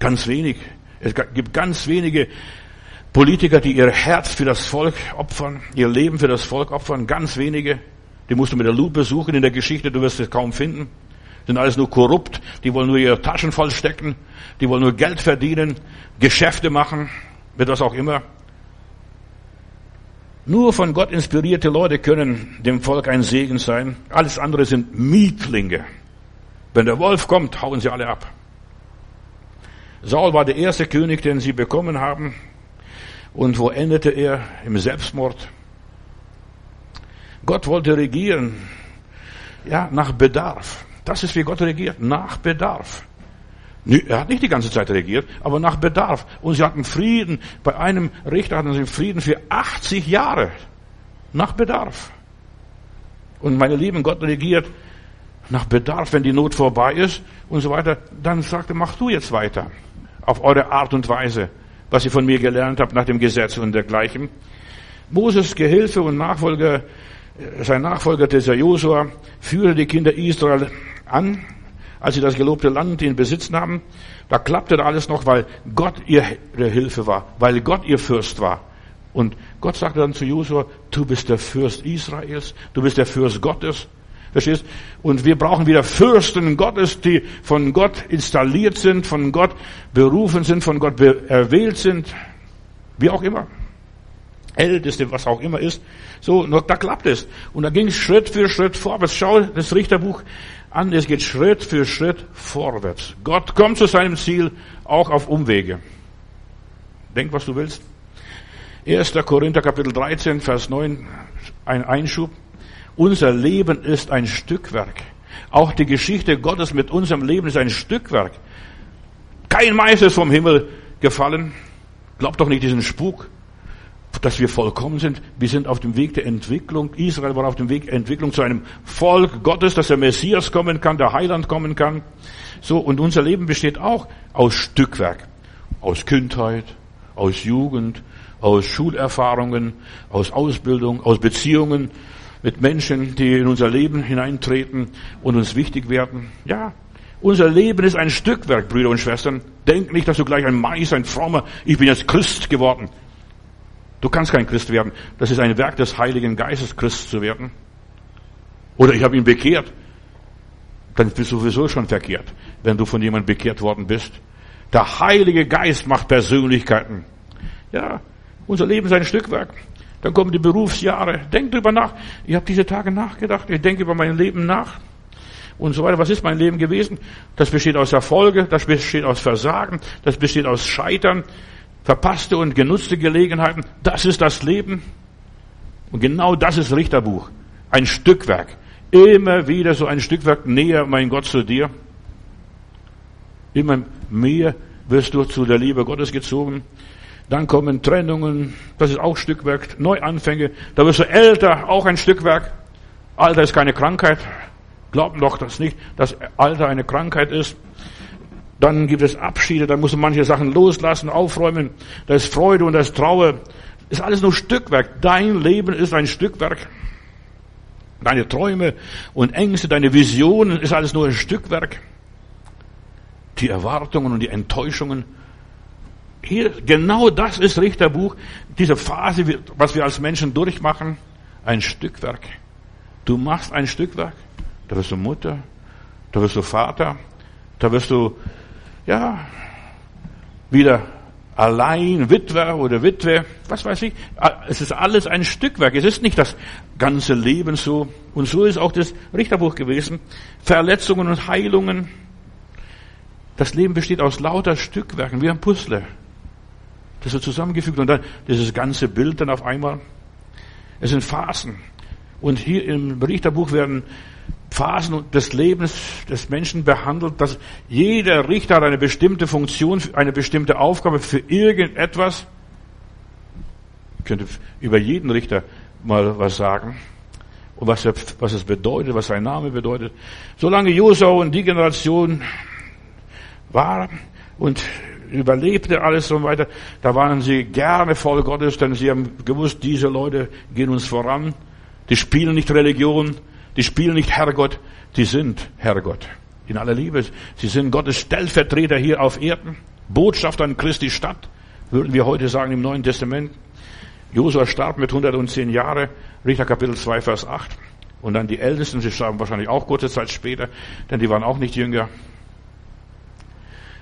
Ganz wenig. Es gibt ganz wenige Politiker, die ihr Herz für das Volk opfern, ihr Leben für das Volk opfern. Ganz wenige. Die musst du mit der Lupe suchen in der Geschichte, du wirst es kaum finden. Sind alles nur korrupt, die wollen nur ihre Taschen voll stecken, die wollen nur Geld verdienen, Geschäfte machen, mit was auch immer. Nur von Gott inspirierte Leute können dem Volk ein Segen sein. Alles andere sind Mietlinge. Wenn der Wolf kommt, hauen sie alle ab. Saul war der erste König, den sie bekommen haben. Und wo endete er? Im Selbstmord. Gott wollte regieren. Ja, nach Bedarf. Das ist wie Gott regiert. Nach Bedarf. Er hat nicht die ganze Zeit regiert, aber nach Bedarf. Und sie hatten Frieden. Bei einem Richter hatten sie Frieden für 80 Jahre. Nach Bedarf. Und meine Lieben, Gott regiert nach Bedarf, wenn die Not vorbei ist und so weiter. Dann sagte, mach du jetzt weiter. Auf eure Art und Weise, was ihr von mir gelernt habt nach dem Gesetz und dergleichen. Moses Gehilfe und Nachfolger, sein Nachfolger, dieser Josua, führte die Kinder Israel an als sie das gelobte Land in Besitz nahmen, da klappte da alles noch, weil Gott ihre Hilfe war, weil Gott ihr Fürst war. Und Gott sagte dann zu Josua, du bist der Fürst Israels, du bist der Fürst Gottes. Verstehst? Und wir brauchen wieder Fürsten Gottes, die von Gott installiert sind, von Gott berufen sind, von Gott erwählt sind, wie auch immer. Älteste, was auch immer ist. So, da klappt es. Und da ging Schritt für Schritt vorwärts. Schau das Richterbuch an, es geht Schritt für Schritt vorwärts. Gott kommt zu seinem Ziel auch auf Umwege. Denk, was du willst. 1. Korinther Kapitel 13, Vers 9, ein Einschub. Unser Leben ist ein Stückwerk. Auch die Geschichte Gottes mit unserem Leben ist ein Stückwerk. Kein Meister ist vom Himmel gefallen. Glaubt doch nicht diesen Spuk, dass wir vollkommen sind. Wir sind auf dem Weg der Entwicklung. Israel war auf dem Weg der Entwicklung zu einem Volk Gottes, dass der Messias kommen kann, der Heiland kommen kann. So, und unser Leben besteht auch aus Stückwerk. Aus Kindheit, aus Jugend, aus Schulerfahrungen, aus Ausbildung, aus Beziehungen mit Menschen, die in unser Leben hineintreten und uns wichtig werden. Ja, unser Leben ist ein Stückwerk, Brüder und Schwestern. Denk nicht, dass du gleich ein Mais, ein Frommer, ich bin jetzt Christ geworden. Du kannst kein Christ werden. Das ist ein Werk des Heiligen Geistes, Christ zu werden. Oder ich habe ihn bekehrt. Dann bist du sowieso schon verkehrt, wenn du von jemandem bekehrt worden bist. Der Heilige Geist macht Persönlichkeiten. Ja, unser Leben ist ein Stückwerk. Dann kommen die Berufsjahre. Denk drüber nach. Ich habe diese Tage nachgedacht. Ich denke über mein Leben nach. Und so weiter. Was ist mein Leben gewesen? Das besteht aus Erfolge, das besteht aus Versagen, das besteht aus Scheitern, verpasste und genutzte Gelegenheiten. Das ist das Leben. Und genau das ist Richterbuch. Ein Stückwerk. Immer wieder so ein Stückwerk näher, mein Gott, zu dir. Immer mehr wirst du zu der Liebe Gottes gezogen. Dann kommen Trennungen, das ist auch Stückwerk, Neuanfänge. Da wirst du älter, auch ein Stückwerk. Alter ist keine Krankheit. Glauben doch das nicht, dass Alter eine Krankheit ist. Dann gibt es Abschiede, da muss man manche Sachen loslassen, aufräumen. Da ist Freude und da ist Trauer. Ist alles nur Stückwerk. Dein Leben ist ein Stückwerk. Deine Träume und Ängste, deine Visionen ist alles nur ein Stückwerk. Die Erwartungen und die Enttäuschungen hier, genau das ist Richterbuch, diese Phase, was wir als Menschen durchmachen, ein Stückwerk. Du machst ein Stückwerk, da wirst du Mutter, da wirst du Vater, da wirst du, ja, wieder allein, Witwer oder Witwe, was weiß ich. Es ist alles ein Stückwerk. Es ist nicht das ganze Leben so. Und so ist auch das Richterbuch gewesen. Verletzungen und Heilungen. Das Leben besteht aus lauter Stückwerken, wie ein Puzzle. Das wird zusammengefügt und dann dieses ganze Bild dann auf einmal. Es sind Phasen. Und hier im Richterbuch werden Phasen des Lebens des Menschen behandelt, dass jeder Richter hat eine bestimmte Funktion, eine bestimmte Aufgabe für irgendetwas. Ich könnte über jeden Richter mal was sagen. Und was, er, was es bedeutet, was sein Name bedeutet. Solange Josau und die Generation war und überlebte alles und weiter. Da waren sie gerne voll Gottes, denn sie haben gewusst, diese Leute gehen uns voran. Die spielen nicht Religion, die spielen nicht Herrgott, die sind Herrgott. In aller Liebe. Sie sind Gottes Stellvertreter hier auf Erden. Botschafter an Christi Stadt, würden wir heute sagen im Neuen Testament. Josua starb mit 110 Jahren, Richter Kapitel 2, Vers 8. Und dann die Ältesten, sie starben wahrscheinlich auch kurze Zeit später, denn die waren auch nicht jünger.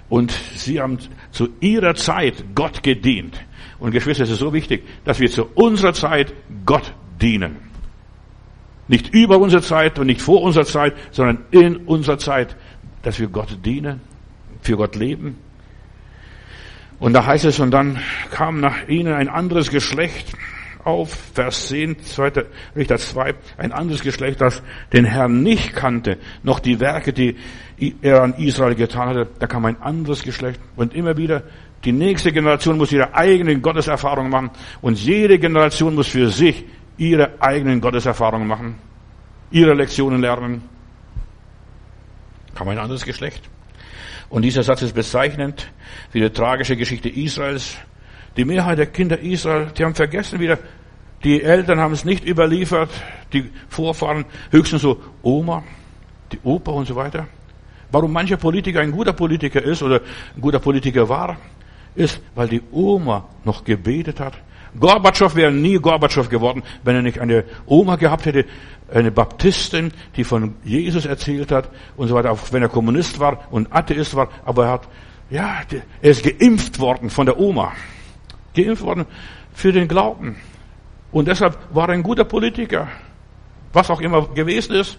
Und sie haben zu ihrer Zeit Gott gedient. Und Geschwister, es ist so wichtig, dass wir zu unserer Zeit Gott dienen. Nicht über unsere Zeit und nicht vor unserer Zeit, sondern in unserer Zeit, dass wir Gott dienen, für Gott leben. Und da heißt es, und dann kam nach ihnen ein anderes Geschlecht auf, Vers 10, 2. Richter 2, ein anderes Geschlecht, das den Herrn nicht kannte, noch die Werke, die er an Israel getan hatte, da kam ein anderes Geschlecht. Und immer wieder, die nächste Generation muss ihre eigenen Gotteserfahrungen machen und jede Generation muss für sich ihre eigenen Gotteserfahrungen machen, ihre Lektionen lernen. Kam ein anderes Geschlecht. Und dieser Satz ist bezeichnend für die tragische Geschichte Israels. Die Mehrheit der Kinder Israel, die haben vergessen wieder, die Eltern haben es nicht überliefert, die Vorfahren höchstens so Oma, die Opa und so weiter. Warum mancher Politiker ein guter Politiker ist oder ein guter Politiker war, ist, weil die Oma noch gebetet hat. Gorbatschow wäre nie Gorbatschow geworden, wenn er nicht eine Oma gehabt hätte, eine Baptistin, die von Jesus erzählt hat und so weiter, auch wenn er Kommunist war und Atheist war, aber er hat, ja, er ist geimpft worden von der Oma. Geimpft worden für den Glauben, Und deshalb war er ein guter Politiker. Was auch immer gewesen ist.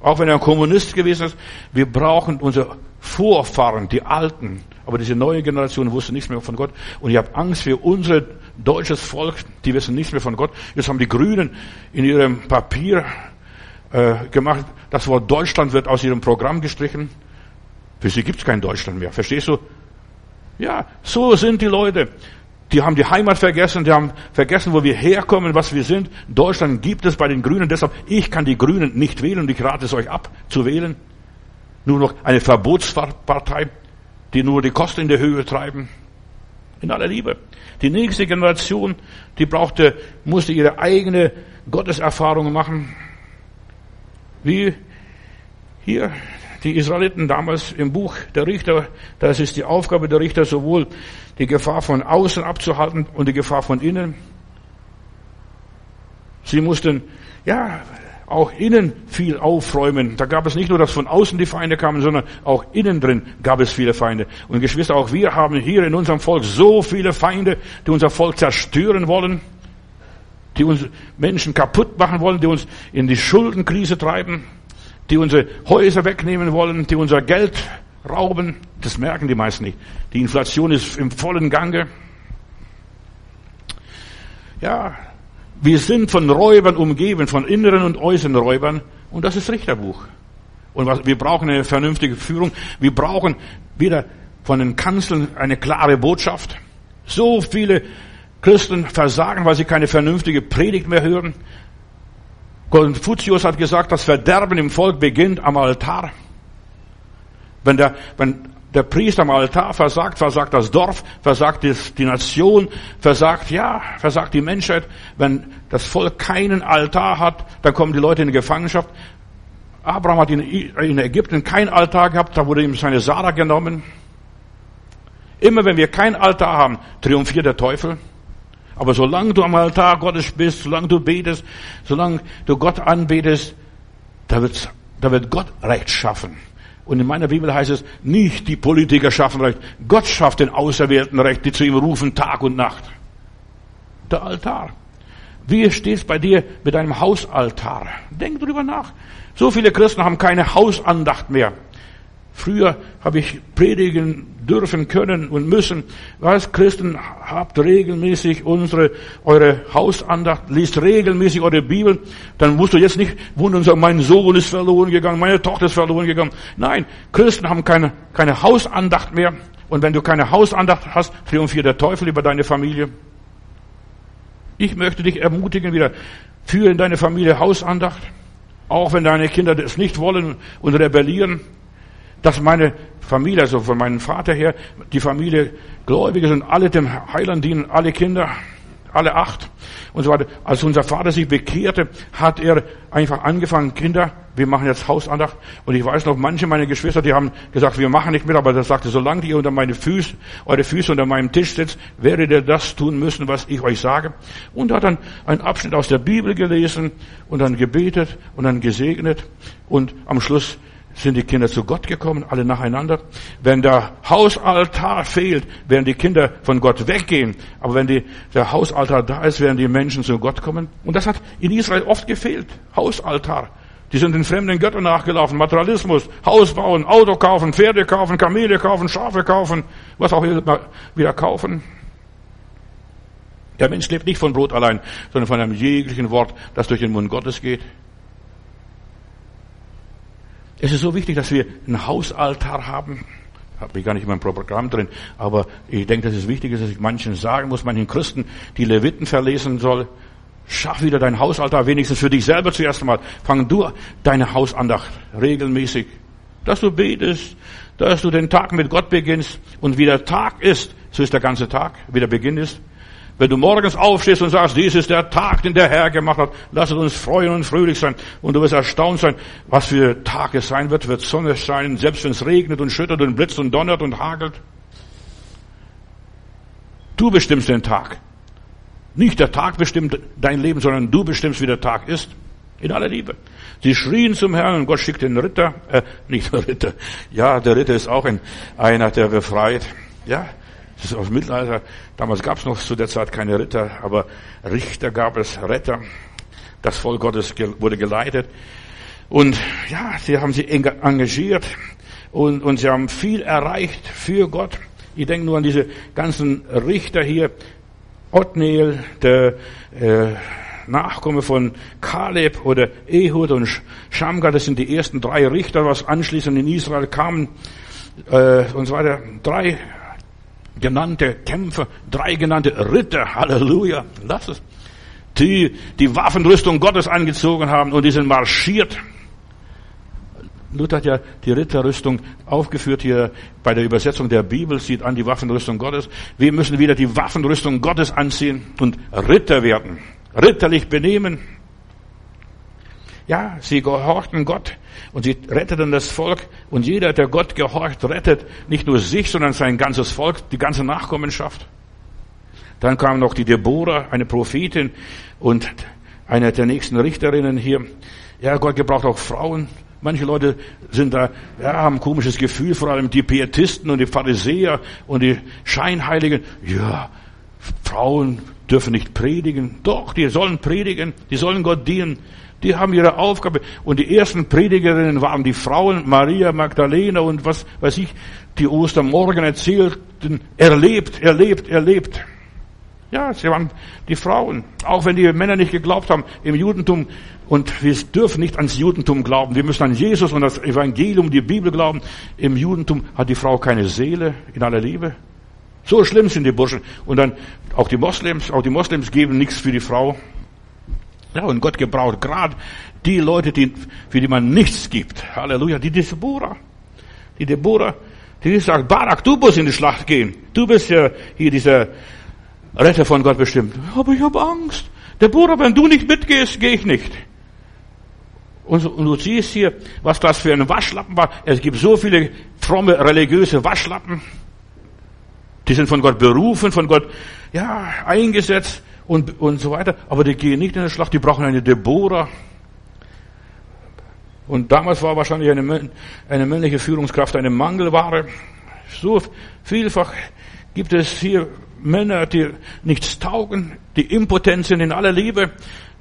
Auch wenn er ein Kommunist gewesen ist. Wir brauchen unsere Vorfahren, die Alten. Aber diese neue Generation wusste nichts mehr von Gott. Und ich habe Angst für unser deutsches Volk. Die wissen nichts mehr von Gott. Jetzt haben die Grünen in ihrem Papier äh, gemacht, das Wort Deutschland wird aus ihrem Programm gestrichen. Für sie gibt es kein Deutschland mehr. Verstehst du? Ja, so sind die Leute. Die haben die Heimat vergessen, die haben vergessen, wo wir herkommen, was wir sind. Deutschland gibt es bei den Grünen, deshalb, ich kann die Grünen nicht wählen und ich rate es euch ab zu wählen. Nur noch eine Verbotspartei, die nur die Kosten in der Höhe treiben. In aller Liebe. Die nächste Generation, die brauchte, musste ihre eigene Gotteserfahrung machen. Wie hier die Israeliten damals im Buch der Richter, das ist die Aufgabe der Richter, sowohl die Gefahr von außen abzuhalten und die Gefahr von innen. Sie mussten, ja, auch innen viel aufräumen. Da gab es nicht nur, dass von außen die Feinde kamen, sondern auch innen drin gab es viele Feinde. Und Geschwister, auch wir haben hier in unserem Volk so viele Feinde, die unser Volk zerstören wollen, die uns Menschen kaputt machen wollen, die uns in die Schuldenkrise treiben die unsere Häuser wegnehmen wollen, die unser Geld rauben. Das merken die meisten nicht. Die Inflation ist im vollen Gange. Ja, wir sind von Räubern umgeben, von inneren und äußeren Räubern. Und das ist Richterbuch. Und was, wir brauchen eine vernünftige Führung. Wir brauchen wieder von den Kanzeln eine klare Botschaft. So viele Christen versagen, weil sie keine vernünftige Predigt mehr hören. Konfuzius hat gesagt, das Verderben im Volk beginnt am Altar. Wenn der, wenn der Priester am Altar versagt, versagt das Dorf, versagt die Nation, versagt, ja, versagt die Menschheit. Wenn das Volk keinen Altar hat, dann kommen die Leute in die Gefangenschaft. Abraham hat in, Ägypten kein Altar gehabt, da wurde ihm seine Sarah genommen. Immer wenn wir kein Altar haben, triumphiert der Teufel. Aber solange du am Altar Gottes bist, solange du betest, solange du Gott anbetest, da, da wird Gott Recht schaffen. Und in meiner Bibel heißt es, nicht die Politiker schaffen Recht. Gott schafft den Auserwählten Recht, die zu ihm rufen Tag und Nacht. Der Altar. Wie steht's bei dir mit deinem Hausaltar? Denk drüber nach. So viele Christen haben keine Hausandacht mehr. Früher habe ich predigen dürfen können und müssen. Was Christen habt regelmäßig unsere eure Hausandacht, liest regelmäßig eure Bibel. Dann musst du jetzt nicht wundern und sagen, mein Sohn ist verloren gegangen, meine Tochter ist verloren gegangen. Nein, Christen haben keine keine Hausandacht mehr. Und wenn du keine Hausandacht hast, triumphiert der Teufel über deine Familie. Ich möchte dich ermutigen wieder, führe in deine Familie Hausandacht. Auch wenn deine Kinder das nicht wollen und rebellieren dass meine Familie, also von meinem Vater her, die Familie Gläubige sind, alle dem Heiland dienen, alle Kinder, alle acht und so weiter. Als unser Vater sich bekehrte, hat er einfach angefangen, Kinder, wir machen jetzt Hausandacht. Und ich weiß noch, manche meiner Geschwister, die haben gesagt, wir machen nicht mit, aber er sagte, solange ihr unter meine Füße, eure Füße unter meinem Tisch sitzt, werdet ihr das tun müssen, was ich euch sage. Und hat dann einen Abschnitt aus der Bibel gelesen und dann gebetet und dann gesegnet und am Schluss sind die Kinder zu Gott gekommen, alle nacheinander. Wenn der Hausaltar fehlt, werden die Kinder von Gott weggehen. Aber wenn die, der Hausaltar da ist, werden die Menschen zu Gott kommen. Und das hat in Israel oft gefehlt. Hausaltar. Die sind den fremden Göttern nachgelaufen. Materialismus, Haus bauen, Auto kaufen, Pferde kaufen, Kamele kaufen, Schafe kaufen, was auch immer wieder kaufen. Der Mensch lebt nicht von Brot allein, sondern von einem jeglichen Wort, das durch den Mund Gottes geht. Es ist so wichtig, dass wir einen Hausaltar haben. Habe ich gar nicht in meinem Programm drin, aber ich denke, dass es wichtig ist, dass ich manchen sagen muss, manchen Christen, die Leviten verlesen soll. Schaff wieder dein Hausaltar, wenigstens für dich selber zuerst einmal. Fang du deine Hausandacht regelmäßig, dass du betest, dass du den Tag mit Gott beginnst und wie der Tag ist, so ist der ganze Tag, wie der Beginn ist. Wenn du morgens aufstehst und sagst, dies ist der Tag, den der Herr gemacht hat, lass uns freuen und fröhlich sein. Und du wirst erstaunt sein, was für Tag es sein wird, wird Sonne scheinen, selbst wenn es regnet und schüttert und blitzt und donnert und hagelt. Du bestimmst den Tag. Nicht der Tag bestimmt dein Leben, sondern du bestimmst, wie der Tag ist. In aller Liebe. Sie schrien zum Herrn und Gott schickt den Ritter, äh, nicht der Ritter. Ja, der Ritter ist auch ein, einer, der befreit. Ja, Das ist aus dem Mittelalter. Damals gab es noch zu der Zeit keine Ritter, aber Richter gab es, Retter. Das Volk Gottes wurde geleitet. Und ja, sie haben sich engagiert und, und sie haben viel erreicht für Gott. Ich denke nur an diese ganzen Richter hier. Othniel, der äh, Nachkomme von Kaleb oder Ehud und Shamgar, das sind die ersten drei Richter, was anschließend in Israel kamen äh, und so weiter. Drei genannte Kämpfer, drei genannte Ritter, Halleluja, lass es, die die Waffenrüstung Gottes angezogen haben und die sind marschiert. Luther hat ja die Ritterrüstung aufgeführt hier bei der Übersetzung der Bibel, sieht an die Waffenrüstung Gottes. Wir müssen wieder die Waffenrüstung Gottes anziehen und Ritter werden, ritterlich benehmen. Ja, sie gehorchten Gott und sie retteten das Volk und jeder, der Gott gehorcht, rettet nicht nur sich, sondern sein ganzes Volk, die ganze Nachkommenschaft. Dann kam noch die Deborah, eine Prophetin und eine der nächsten Richterinnen hier. Ja, Gott gebraucht auch Frauen. Manche Leute sind da, ja, haben ein komisches Gefühl, vor allem die Pietisten und die Pharisäer und die Scheinheiligen. Ja, Frauen dürfen nicht predigen. Doch, die sollen predigen, die sollen Gott dienen. Die haben ihre Aufgabe. Und die ersten Predigerinnen waren die Frauen, Maria Magdalena und was weiß ich, die Ostermorgen erzählten, erlebt, erlebt, erlebt. Ja, sie waren die Frauen. Auch wenn die Männer nicht geglaubt haben im Judentum. Und wir dürfen nicht ans Judentum glauben. Wir müssen an Jesus und das Evangelium, die Bibel glauben. Im Judentum hat die Frau keine Seele in aller Liebe. So schlimm sind die Burschen. Und dann auch die Moslems, auch die Moslems geben nichts für die Frau. Ja, und Gott gebraucht gerade die Leute, die, für die man nichts gibt. Halleluja. Die Deborah. Die Deborah, die sagt, Barak, du musst in die Schlacht gehen. Du bist ja hier dieser Retter von Gott bestimmt. Aber ich habe Angst. Deborah, wenn du nicht mitgehst, gehe ich nicht. Und, und, du siehst hier, was das für ein Waschlappen war. Es gibt so viele fromme religiöse Waschlappen. Die sind von Gott berufen, von Gott, ja, eingesetzt und, und so weiter. Aber die gehen nicht in die Schlacht, die brauchen eine Deborah. Und damals war wahrscheinlich eine, eine männliche Führungskraft eine Mangelware. So vielfach gibt es hier Männer, die nichts taugen, die impotent sind in aller Liebe,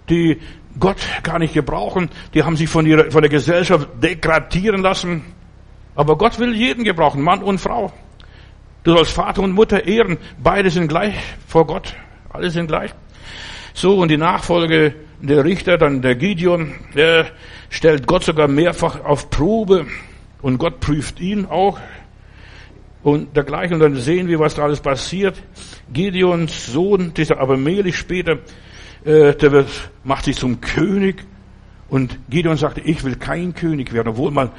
die Gott gar nicht gebrauchen, die haben sich von, ihrer, von der Gesellschaft degradieren lassen. Aber Gott will jeden gebrauchen, Mann und Frau. Du sollst Vater und Mutter ehren, beide sind gleich vor Gott. Alle sind gleich. So, und die Nachfolge der Richter, dann der Gideon, der stellt Gott sogar mehrfach auf Probe und Gott prüft ihn auch und dergleichen. Und dann sehen wir, was da alles passiert. Gideons Sohn, dieser Abimelech später, äh, der wird, macht sich zum König. Und Gideon sagte, ich will kein König werden, obwohl man,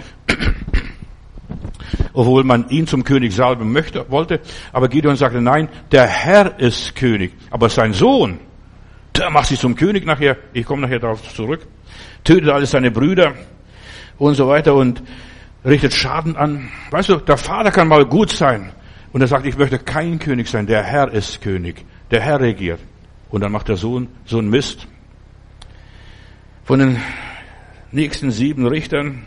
obwohl man ihn zum König salben möchte, wollte. Aber Gideon sagte, nein, der Herr ist König. Aber sein Sohn, der macht sich zum König nachher. Ich komme nachher darauf zurück. Tötet alle seine Brüder und so weiter und richtet Schaden an. Weißt du, der Vater kann mal gut sein. Und er sagt, ich möchte kein König sein. Der Herr ist König. Der Herr regiert. Und dann macht der Sohn so einen Mist. Von den nächsten sieben Richtern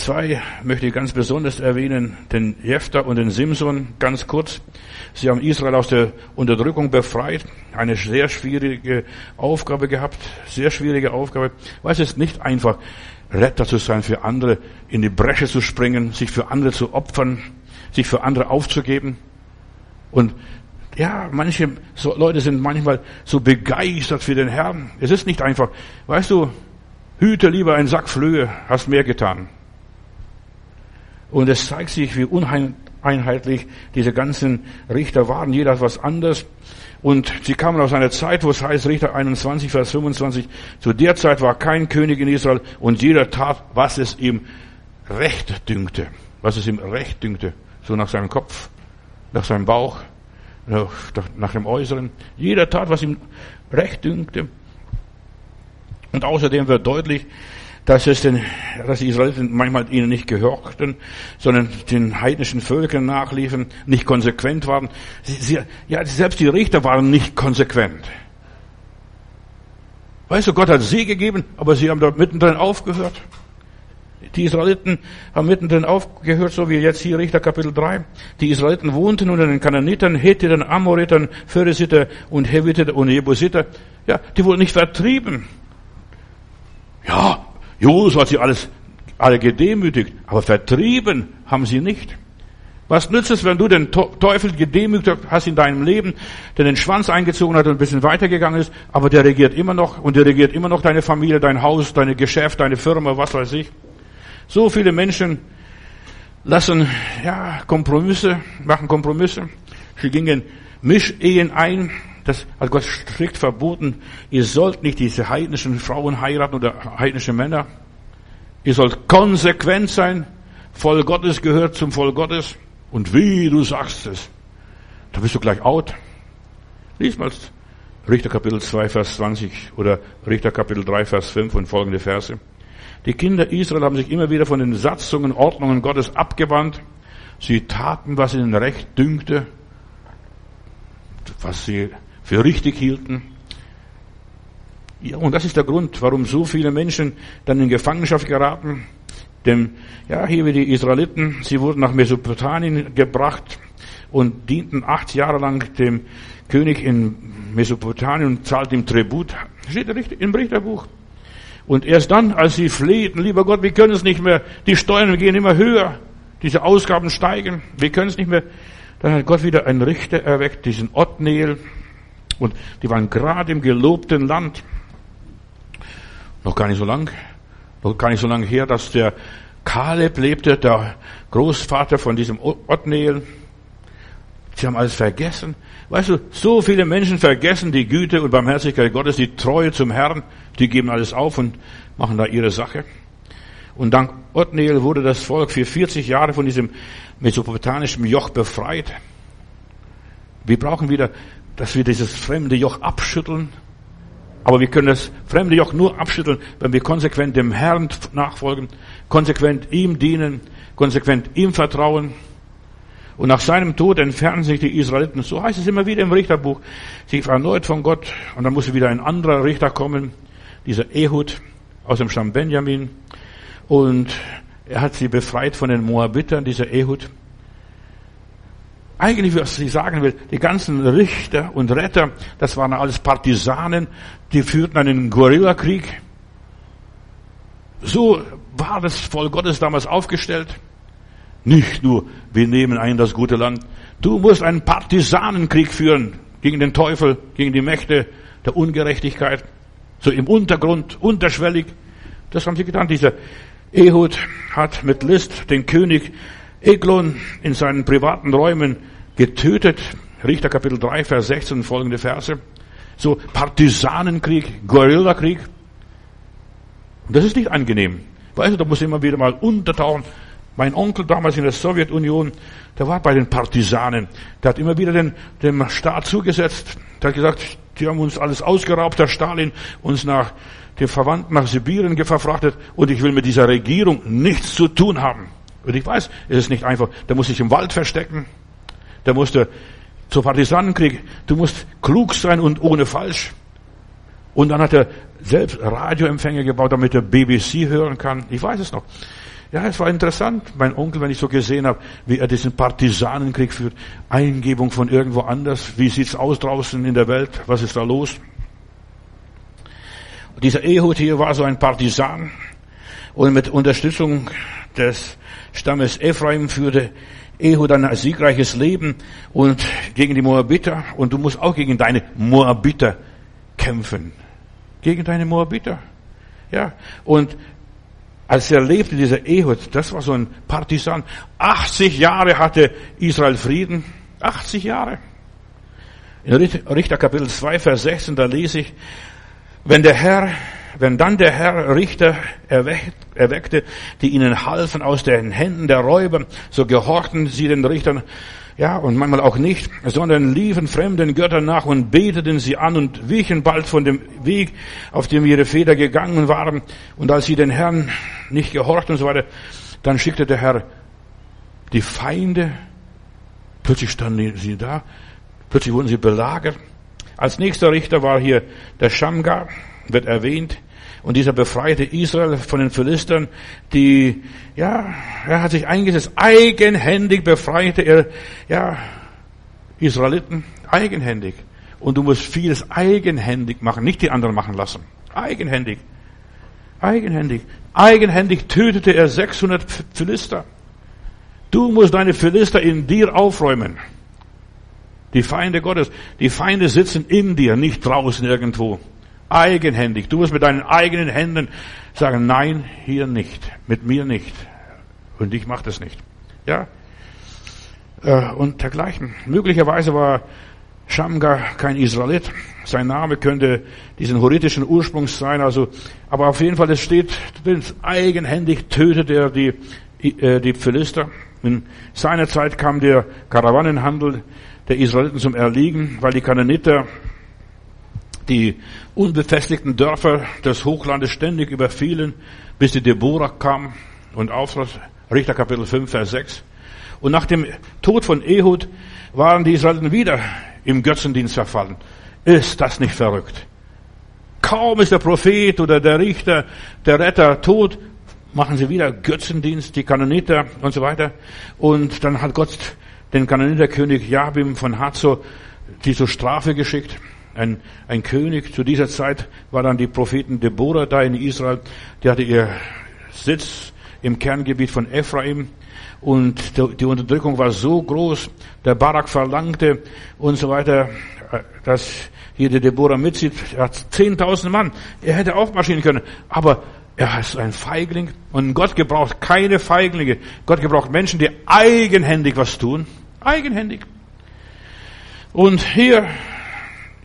Zwei möchte ich ganz besonders erwähnen, den Jephthah und den Simson, ganz kurz. Sie haben Israel aus der Unterdrückung befreit, eine sehr schwierige Aufgabe gehabt, sehr schwierige Aufgabe. Weil es ist nicht einfach, Retter zu sein für andere, in die Bresche zu springen, sich für andere zu opfern, sich für andere aufzugeben. Und ja, manche Leute sind manchmal so begeistert für den Herrn. Es ist nicht einfach, weißt du, hüte lieber einen Sack Flöhe, hast mehr getan. Und es zeigt sich, wie uneinheitlich diese ganzen Richter waren. Jeder hat was anderes. Und sie kamen aus einer Zeit, wo es heißt, Richter 21, Vers 25, zu der Zeit war kein König in Israel und jeder tat, was es ihm recht dünkte. Was es ihm recht dünkte. So nach seinem Kopf, nach seinem Bauch, nach dem Äußeren. Jeder tat, was ihm recht dünkte. Und außerdem wird deutlich, dass es den, dass die Israeliten manchmal ihnen nicht gehorchten, sondern den heidnischen Völkern nachliefen, nicht konsequent waren. Sie, sie, ja, selbst die Richter waren nicht konsequent. Weißt du, Gott hat sie gegeben, aber sie haben da mittendrin aufgehört. Die Israeliten haben mittendrin aufgehört, so wie jetzt hier Richter Kapitel 3. Die Israeliten wohnten unter den Kananitern, Hethitern, Amoritern, Pharisiter und Heviter und Jebusiter. Ja, die wurden nicht vertrieben. Ja, Jos hat sie alles, alle gedemütigt, aber vertrieben haben sie nicht. Was nützt es, wenn du den Teufel gedemütigt hast in deinem Leben, der den Schwanz eingezogen hat und ein bisschen weitergegangen ist, aber der regiert immer noch und der regiert immer noch deine Familie, dein Haus, deine Geschäft, deine Firma, was weiß ich. So viele Menschen lassen, ja, Kompromisse, machen Kompromisse. Sie gingen Mischehen ein. Das hat Gott strikt verboten. Ihr sollt nicht diese heidnischen Frauen heiraten oder heidnische Männer. Ihr sollt konsequent sein. Voll Gottes gehört zum Voll Gottes. Und wie du sagst es, da bist du gleich out. Lies mal Richter Kapitel 2, Vers 20 oder Richter Kapitel 3, Vers 5 und folgende Verse. Die Kinder Israel haben sich immer wieder von den Satzungen, Ordnungen Gottes abgewandt. Sie taten, was ihnen recht dünkte, was sie für richtig hielten. Ja, und das ist der Grund, warum so viele Menschen dann in Gefangenschaft geraten. Denn, ja, hier wie die Israeliten, sie wurden nach Mesopotamien gebracht und dienten acht Jahre lang dem König in Mesopotamien und zahlten ihm Tribut. Steht im Richterbuch. Und erst dann, als sie flehten, lieber Gott, wir können es nicht mehr, die Steuern gehen immer höher, diese Ausgaben steigen, wir können es nicht mehr, dann hat Gott wieder einen Richter erweckt, diesen Othniel, und die waren gerade im gelobten Land. Noch gar nicht so lang, noch gar nicht so lange her, dass der Kaleb lebte, der Großvater von diesem Othniel. Sie haben alles vergessen. Weißt du, so viele Menschen vergessen die Güte und Barmherzigkeit Gottes, die Treue zum Herrn, die geben alles auf und machen da ihre Sache. Und dank Othniel wurde das Volk für 40 Jahre von diesem mesopotamischen Joch befreit. Wir brauchen wieder, dass wir dieses fremde Joch abschütteln aber wir können das fremde Joch nur abschütteln, wenn wir konsequent dem Herrn nachfolgen, konsequent ihm dienen, konsequent ihm vertrauen. Und nach seinem Tod entfernen sich die Israeliten, so heißt es immer wieder im Richterbuch, sich erneut von Gott und dann muss wieder ein anderer Richter kommen, dieser Ehud aus dem Stamm Benjamin. Und er hat sie befreit von den Moabitern, dieser Ehud. Eigentlich, was ich sagen will, die ganzen Richter und Retter, das waren alles Partisanen, die führten einen Guerillakrieg. So war das Volk Gottes damals aufgestellt. Nicht nur, wir nehmen ein das gute Land. Du musst einen Partisanenkrieg führen gegen den Teufel, gegen die Mächte der Ungerechtigkeit. So im Untergrund, unterschwellig. Das haben sie getan. Dieser Ehud hat mit List den König Eglon in seinen privaten Räumen getötet. Richter Kapitel 3, Vers 16 folgende Verse. So Partisanenkrieg, Guerillakrieg. Das ist nicht angenehm. Weißt du, da muss immer wieder mal untertauchen. Mein Onkel damals in der Sowjetunion, der war bei den Partisanen. Der hat immer wieder den, dem Staat zugesetzt. Der hat gesagt, die haben uns alles ausgeraubt, der Stalin uns nach den Verwandten nach Sibirien verfrachtet und ich will mit dieser Regierung nichts zu tun haben. Und ich weiß, es ist nicht einfach. Der muss sich im Wald verstecken. Der musste zur Partisanenkrieg. Du musst klug sein und ohne falsch. Und dann hat er selbst Radioempfänger gebaut, damit er BBC hören kann. Ich weiß es noch. Ja, es war interessant, mein Onkel, wenn ich so gesehen habe, wie er diesen Partisanenkrieg führt. Eingebung von irgendwo anders. Wie sieht's aus draußen in der Welt? Was ist da los? Dieser Ehud hier war so ein Partisan. Und mit Unterstützung des Stammes Ephraim führte Ehud ein siegreiches Leben und gegen die Moabiter. Und du musst auch gegen deine Moabiter kämpfen. Gegen deine Moabiter. Ja. Und als er lebte, dieser Ehud, das war so ein Partisan. 80 Jahre hatte Israel Frieden. 80 Jahre. In Richter Kapitel 2, Vers 16, da lese ich, wenn der Herr wenn dann der Herr Richter erweckte, die ihnen halfen aus den Händen der Räuber, so gehorchten sie den Richtern, ja, und manchmal auch nicht, sondern liefen fremden Göttern nach und beteten sie an und wichen bald von dem Weg, auf dem ihre Väter gegangen waren. Und als sie den Herrn nicht gehorchten und so weiter, dann schickte der Herr die Feinde. Plötzlich standen sie da. Plötzlich wurden sie belagert. Als nächster Richter war hier der Shamgar, wird erwähnt. Und dieser befreite Israel von den Philistern, die, ja, er hat sich eingesetzt, eigenhändig befreite er, ja, Israeliten, eigenhändig. Und du musst vieles eigenhändig machen, nicht die anderen machen lassen. Eigenhändig. Eigenhändig. Eigenhändig tötete er 600 Philister. Du musst deine Philister in dir aufräumen. Die Feinde Gottes. Die Feinde sitzen in dir, nicht draußen irgendwo. Eigenhändig. Du musst mit deinen eigenen Händen sagen, nein, hier nicht. Mit mir nicht. Und ich mache das nicht. Ja? Äh, und dergleichen. Möglicherweise war Shamgar kein Israelit. Sein Name könnte diesen horitischen Ursprungs sein, also, aber auf jeden Fall, es steht drin, eigenhändig tötet er die, äh, die Philister. In seiner Zeit kam der Karawanenhandel der Israeliten zum Erliegen, weil die Kananiter die unbefestigten Dörfer des Hochlandes ständig überfielen, bis die Deborah kam und auftritt. Richter Kapitel 5, Vers 6. Und nach dem Tod von Ehud waren die Israeliten wieder im Götzendienst verfallen. Ist das nicht verrückt? Kaum ist der Prophet oder der Richter, der Retter tot, machen sie wieder Götzendienst, die Kanoniter und so weiter. Und dann hat Gott den Kanoniterkönig Jabim von Hazor die zur Strafe geschickt. Ein, ein König zu dieser Zeit war dann die Propheten Deborah da in Israel. Die hatte ihr Sitz im Kerngebiet von Ephraim. Und die Unterdrückung war so groß, der Barak verlangte und so weiter, dass hier die Deborah mitzieht. Er hat 10.000 Mann. Er hätte aufmarschieren können. Aber er ist ein Feigling. Und Gott gebraucht keine Feiglinge. Gott gebraucht Menschen, die eigenhändig was tun. Eigenhändig. Und hier,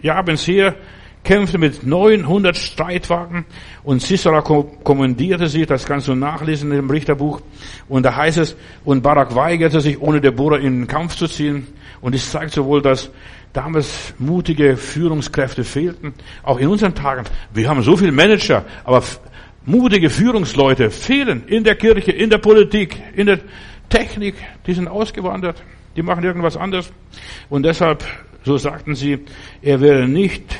Jabens hier, kämpfte mit 900 Streitwagen und Sisera kommandierte sie, das kannst du nachlesen im Richterbuch. Und da heißt es, und Barak weigerte sich, ohne Deborah in den Kampf zu ziehen. Und es zeigt sowohl, dass damals mutige Führungskräfte fehlten, auch in unseren Tagen. Wir haben so viele Manager, aber mutige Führungsleute fehlen in der Kirche, in der Politik, in der Technik, die sind ausgewandert, die machen irgendwas anderes. Und deshalb, so sagten sie, er wäre nicht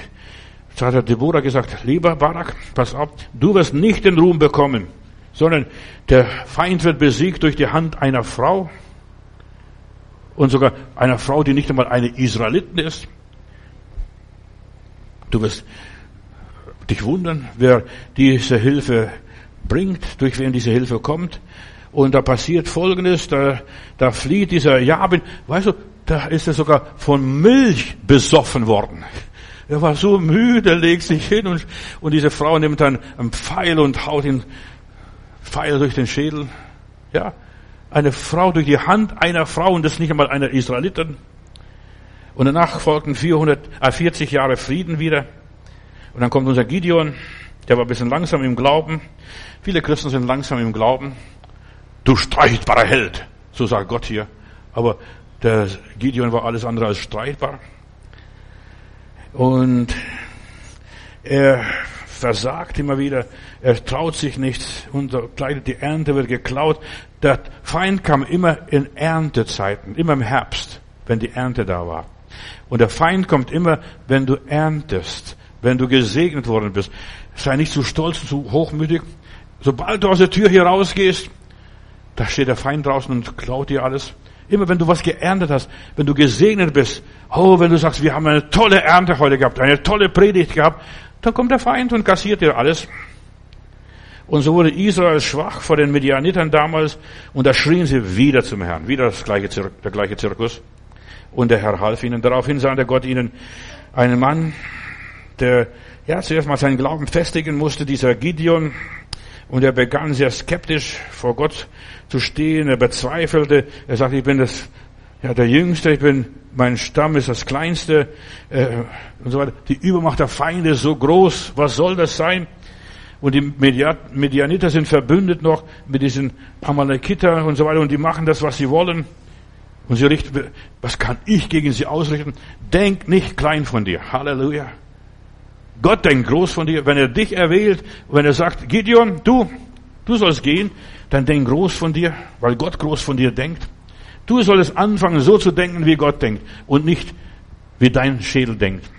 so hat der Deborah gesagt, lieber Barak, pass auf, du wirst nicht den Ruhm bekommen, sondern der Feind wird besiegt durch die Hand einer Frau und sogar einer Frau, die nicht einmal eine Israeliten ist. Du wirst dich wundern, wer diese Hilfe bringt, durch wen diese Hilfe kommt. Und da passiert Folgendes, da, da flieht dieser Jabin, weißt du, da ist er sogar von Milch besoffen worden. Er war so müde, legt sich hin und, und diese Frau nimmt dann einen Pfeil und haut ihn Pfeil durch den Schädel. Ja, eine Frau durch die Hand einer Frau und das nicht einmal einer Israeliten. Und danach folgten 440 äh, Jahre Frieden wieder. Und dann kommt unser Gideon, der war ein bisschen langsam im Glauben. Viele Christen sind langsam im Glauben. Du streitbarer Held, so sagt Gott hier. Aber der Gideon war alles andere als streitbar. Und er versagt immer wieder, er traut sich nichts und die Ernte wird geklaut. Der Feind kam immer in Erntezeiten, immer im Herbst, wenn die Ernte da war. Und der Feind kommt immer, wenn du erntest, wenn du gesegnet worden bist. Sei nicht zu stolz, zu hochmütig. Sobald du aus der Tür hier rausgehst, da steht der Feind draußen und klaut dir alles. Immer wenn du was geerntet hast, wenn du gesegnet bist, oh, wenn du sagst, wir haben eine tolle Ernte heute gehabt, eine tolle Predigt gehabt, dann kommt der Feind und kassiert dir alles. Und so wurde Israel schwach vor den Medianitern damals und da schrien sie wieder zum Herrn, wieder das gleiche Zir der gleiche Zirkus. Und der Herr half ihnen. Daraufhin sandte Gott ihnen einen Mann, der ja zuerst mal seinen Glauben festigen musste, dieser Gideon, und er begann sehr skeptisch vor Gott zu stehen. Er bezweifelte. Er sagte, ich bin das, ja, der Jüngste, ich bin, mein Stamm ist das Kleinste, äh, und so weiter. Die Übermacht der Feinde ist so groß. Was soll das sein? Und die Medianiter sind verbündet noch mit diesen Amalekiter und so weiter. Und die machen das, was sie wollen. Und sie richten, was kann ich gegen sie ausrichten? Denk nicht klein von dir. Halleluja. Gott denkt groß von dir. Wenn er dich erwählt, wenn er sagt, Gideon, du, du sollst gehen, dann denk groß von dir, weil Gott groß von dir denkt. Du sollst anfangen, so zu denken, wie Gott denkt und nicht wie dein Schädel denkt.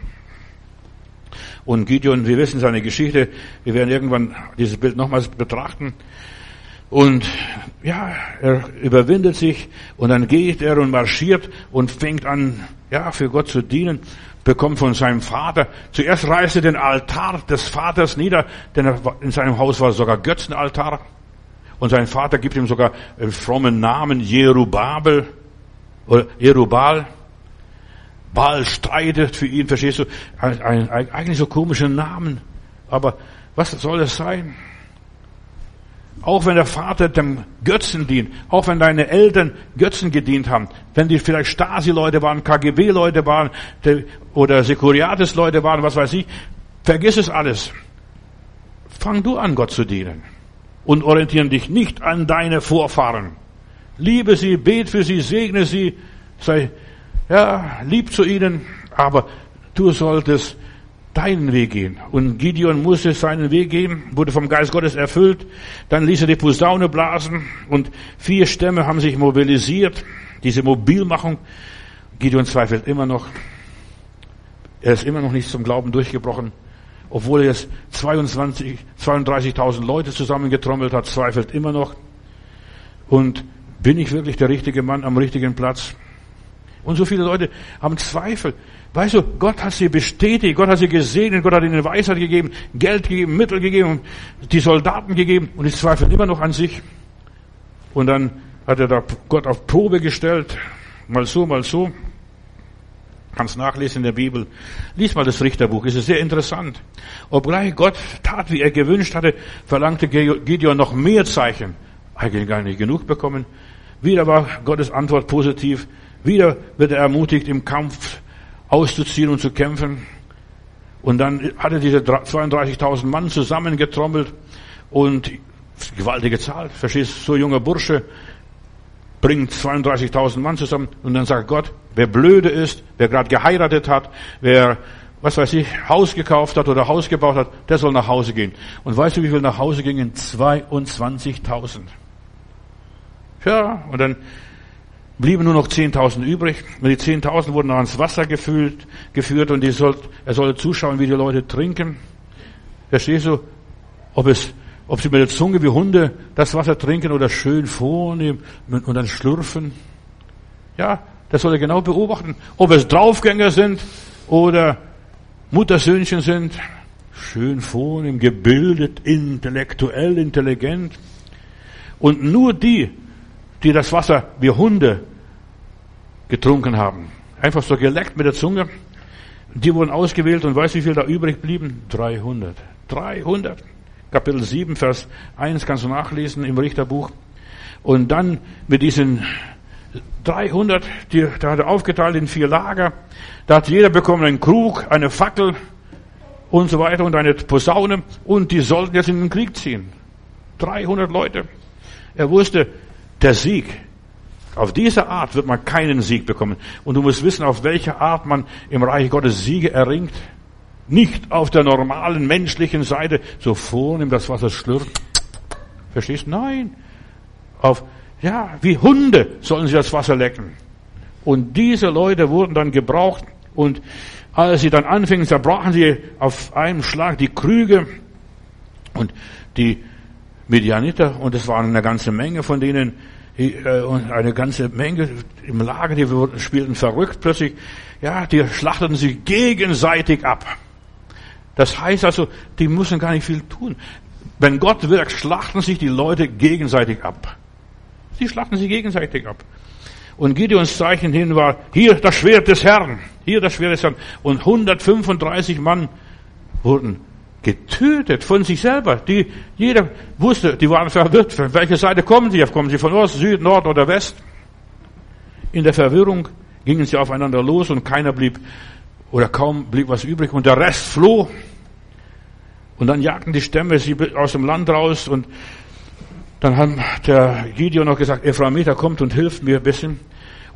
Und Gideon, wir wissen seine Geschichte. Wir werden irgendwann dieses Bild nochmals betrachten. Und ja, er überwindet sich und dann geht er und marschiert und fängt an, ja, für Gott zu dienen, bekommt von seinem Vater. Zuerst reißt er den Altar des Vaters nieder, denn in seinem Haus war sogar Götzenaltar. Und sein Vater gibt ihm sogar einen frommen Namen, Jerubabel, oder Jerubal. Baal streitet für ihn, verstehst du? Ein, ein, eigentlich so komische Namen. Aber was soll es sein? Auch wenn der Vater dem Götzen dient, auch wenn deine Eltern Götzen gedient haben, wenn die vielleicht Stasi-Leute waren, KGB-Leute waren oder Securiatis-Leute waren, was weiß ich, vergiss es alles. Fang du an, Gott zu dienen und orientieren dich nicht an deine Vorfahren. Liebe sie, bet für sie, segne sie, sei ja, lieb zu ihnen, aber du solltest deinen Weg gehen. Und Gideon musste seinen Weg gehen, wurde vom Geist Gottes erfüllt. Dann ließ er die Posaune blasen und vier Stämme haben sich mobilisiert. Diese Mobilmachung. Gideon zweifelt immer noch. Er ist immer noch nicht zum Glauben durchgebrochen. Obwohl er jetzt 22, 32.000 Leute zusammengetrommelt hat, zweifelt immer noch. Und bin ich wirklich der richtige Mann am richtigen Platz? Und so viele Leute haben Zweifel. Weißt du, Gott hat sie bestätigt, Gott hat sie gesegnet, Gott hat ihnen Weisheit gegeben, Geld gegeben, Mittel gegeben, die Soldaten gegeben und sie zweifeln immer noch an sich. Und dann hat er da Gott auf Probe gestellt, mal so, mal so. Kannst nachlesen in der Bibel. Lies mal das Richterbuch, es ist sehr interessant. Obgleich Gott tat, wie er gewünscht hatte, verlangte Gideon noch mehr Zeichen. Eigentlich gar nicht genug bekommen. Wieder war Gottes Antwort positiv. Wieder wird er ermutigt, im Kampf auszuziehen und zu kämpfen. Und dann hat er diese 32.000 Mann zusammengetrommelt und gewaltige Zahl. Verstehst du, so junger Bursche bringt 32.000 Mann zusammen und dann sagt Gott, wer blöde ist, wer gerade geheiratet hat, wer was weiß ich, Haus gekauft hat oder Haus gebaut hat, der soll nach Hause gehen. Und weißt du, wie viel nach Hause gingen? 22.000. Ja, und dann blieben nur noch 10.000 übrig. Und die 10.000 wurden ans Wasser gefüllt, geführt und die sollt, er sollte zuschauen, wie die Leute trinken. Verstehst du? Ob es, ob sie mit der Zunge wie Hunde das Wasser trinken oder schön vornehmen und dann schlürfen. Ja, das soll er genau beobachten. Ob es Draufgänger sind oder Muttersöhnchen sind. Schön vornehm, gebildet, intellektuell, intelligent. Und nur die, die das Wasser wie Hunde getrunken haben. Einfach so geleckt mit der Zunge. Die wurden ausgewählt und weißt du, wie viel da übrig blieben? 300. 300. Kapitel 7, Vers 1 kannst du nachlesen im Richterbuch. Und dann mit diesen 300, die, da hat er aufgeteilt in vier Lager. Da hat jeder bekommen einen Krug, eine Fackel und so weiter und eine Posaune und die sollten jetzt in den Krieg ziehen. 300 Leute. Er wusste, der Sieg. Auf diese Art wird man keinen Sieg bekommen. Und du musst wissen, auf welche Art man im Reich Gottes Siege erringt. Nicht auf der normalen menschlichen Seite, so vornehm das Wasser schlürft. Verstehst? Nein. Auf, ja, wie Hunde sollen sie das Wasser lecken. Und diese Leute wurden dann gebraucht und als sie dann anfingen, zerbrachen sie auf einen Schlag die Krüge und die Medianiter, und es waren eine ganze Menge von denen, äh, und eine ganze Menge im Lager, die spielten verrückt plötzlich. Ja, die schlachteten sich gegenseitig ab. Das heißt also, die müssen gar nicht viel tun. Wenn Gott wirkt, schlachten sich die Leute gegenseitig ab. Sie schlachten sich gegenseitig ab. Und Gideons Zeichen hin war, hier das Schwert des Herrn, hier das Schwert des Herrn. Und 135 Mann wurden getötet von sich selber. Die, jeder wusste, die waren verwirrt. Von welcher Seite kommen sie? Kommen sie von Ost, Süd, Nord oder West? In der Verwirrung gingen sie aufeinander los und keiner blieb, oder kaum blieb was übrig und der Rest floh. Und dann jagten die Stämme sie aus dem Land raus und dann hat der Gideon noch gesagt, Ephraimiter kommt und hilft mir ein bisschen.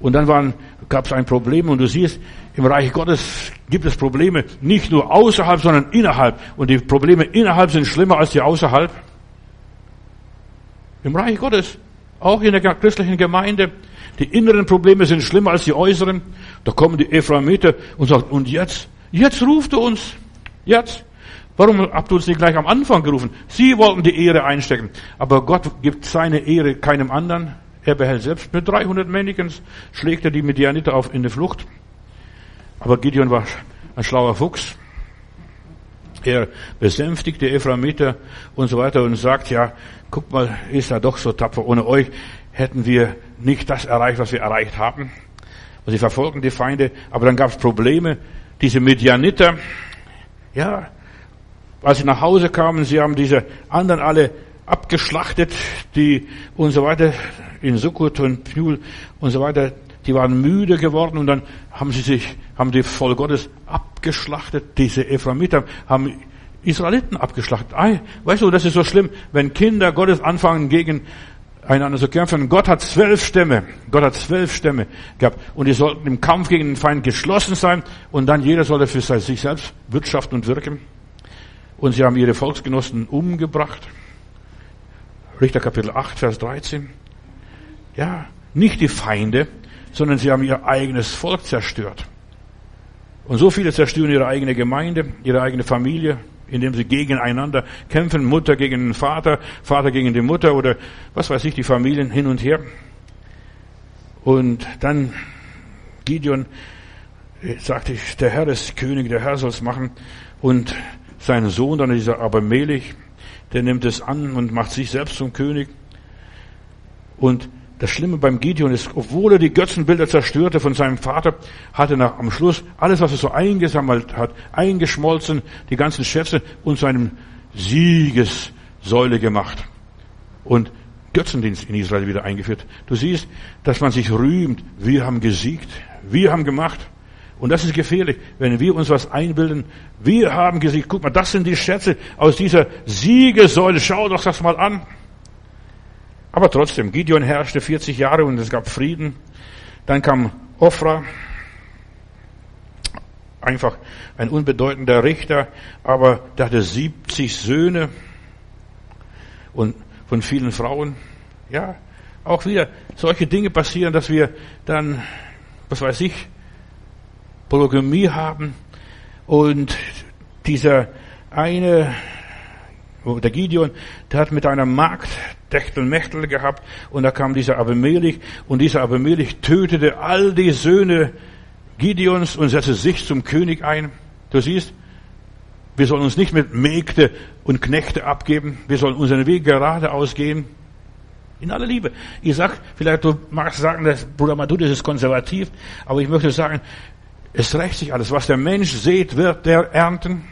Und dann gab es ein Problem und du siehst, im Reich Gottes gibt es Probleme nicht nur außerhalb, sondern innerhalb. Und die Probleme innerhalb sind schlimmer als die außerhalb. Im Reich Gottes, auch in der christlichen Gemeinde, die inneren Probleme sind schlimmer als die äußeren. Da kommen die Ephraimiter und sagen, und jetzt, jetzt ruft er uns. Jetzt. Warum habt ihr uns nicht gleich am Anfang gerufen? Sie wollten die Ehre einstecken. Aber Gott gibt seine Ehre keinem anderen. Er behält selbst mit 300 Männchens, schlägt er die Medianiter auf in die Flucht. Aber Gideon war ein schlauer Fuchs. Er besänftigt die Ephraimiter und so weiter und sagt, ja, guck mal, ist er doch so tapfer. Ohne euch hätten wir nicht das erreicht, was wir erreicht haben. Und sie verfolgen die Feinde, aber dann gab es Probleme. Diese Medianiter, ja, als sie nach Hause kamen, sie haben diese anderen alle abgeschlachtet, die und so weiter, in Sukkot und Pnul und so weiter, die waren müde geworden und dann haben sie sich, haben die Volk Gottes abgeschlachtet. Diese Ephraimiter haben Israeliten abgeschlachtet. Ei, weißt du, das ist so schlimm, wenn Kinder Gottes anfangen gegen einander zu kämpfen. Gott hat zwölf Stämme. Gott hat zwölf Stämme gehabt. Und die sollten im Kampf gegen den Feind geschlossen sein. Und dann jeder sollte für sich selbst wirtschaften und wirken. Und sie haben ihre Volksgenossen umgebracht. Richter Kapitel 8, Vers 13. Ja, nicht die Feinde, sondern sie haben ihr eigenes Volk zerstört. Und so viele zerstören ihre eigene Gemeinde, ihre eigene Familie, indem sie gegeneinander kämpfen, Mutter gegen den Vater, Vater gegen die Mutter oder was weiß ich, die Familien hin und her. Und dann Gideon äh, sagte, der Herr ist König, der Herr soll es machen. Und sein Sohn, dann dieser Abimelech, der nimmt es an und macht sich selbst zum König. Und das Schlimme beim Gideon ist, obwohl er die Götzenbilder zerstörte von seinem Vater, hat er am Schluss alles, was er so eingesammelt hat, eingeschmolzen, die ganzen Schätze und zu einem Siegessäule gemacht. Und Götzendienst in Israel wieder eingeführt. Du siehst, dass man sich rühmt, wir haben gesiegt, wir haben gemacht. Und das ist gefährlich, wenn wir uns was einbilden. Wir haben gesiegt. Guck mal, das sind die Schätze aus dieser Siegessäule. Schau doch das mal an. Aber trotzdem, Gideon herrschte 40 Jahre und es gab Frieden. Dann kam Ophra, einfach ein unbedeutender Richter, aber der hatte 70 Söhne und von vielen Frauen. Ja, auch wieder solche Dinge passieren, dass wir dann, was weiß ich, Polygamie haben und dieser eine, der Gideon, der hat mit einer Magd Techtelmechtel gehabt und da kam dieser Abimelech und dieser Abimelech tötete all die Söhne Gideons und setzte sich zum König ein. Du siehst, wir sollen uns nicht mit Mägde und Knechte abgeben. Wir sollen unseren Weg geradeaus gehen. In aller Liebe. Ich sag, vielleicht du magst sagen, dass Bruder Madudis ist konservativ, aber ich möchte sagen, es rächt sich alles. Was der Mensch sät, wird der ernten.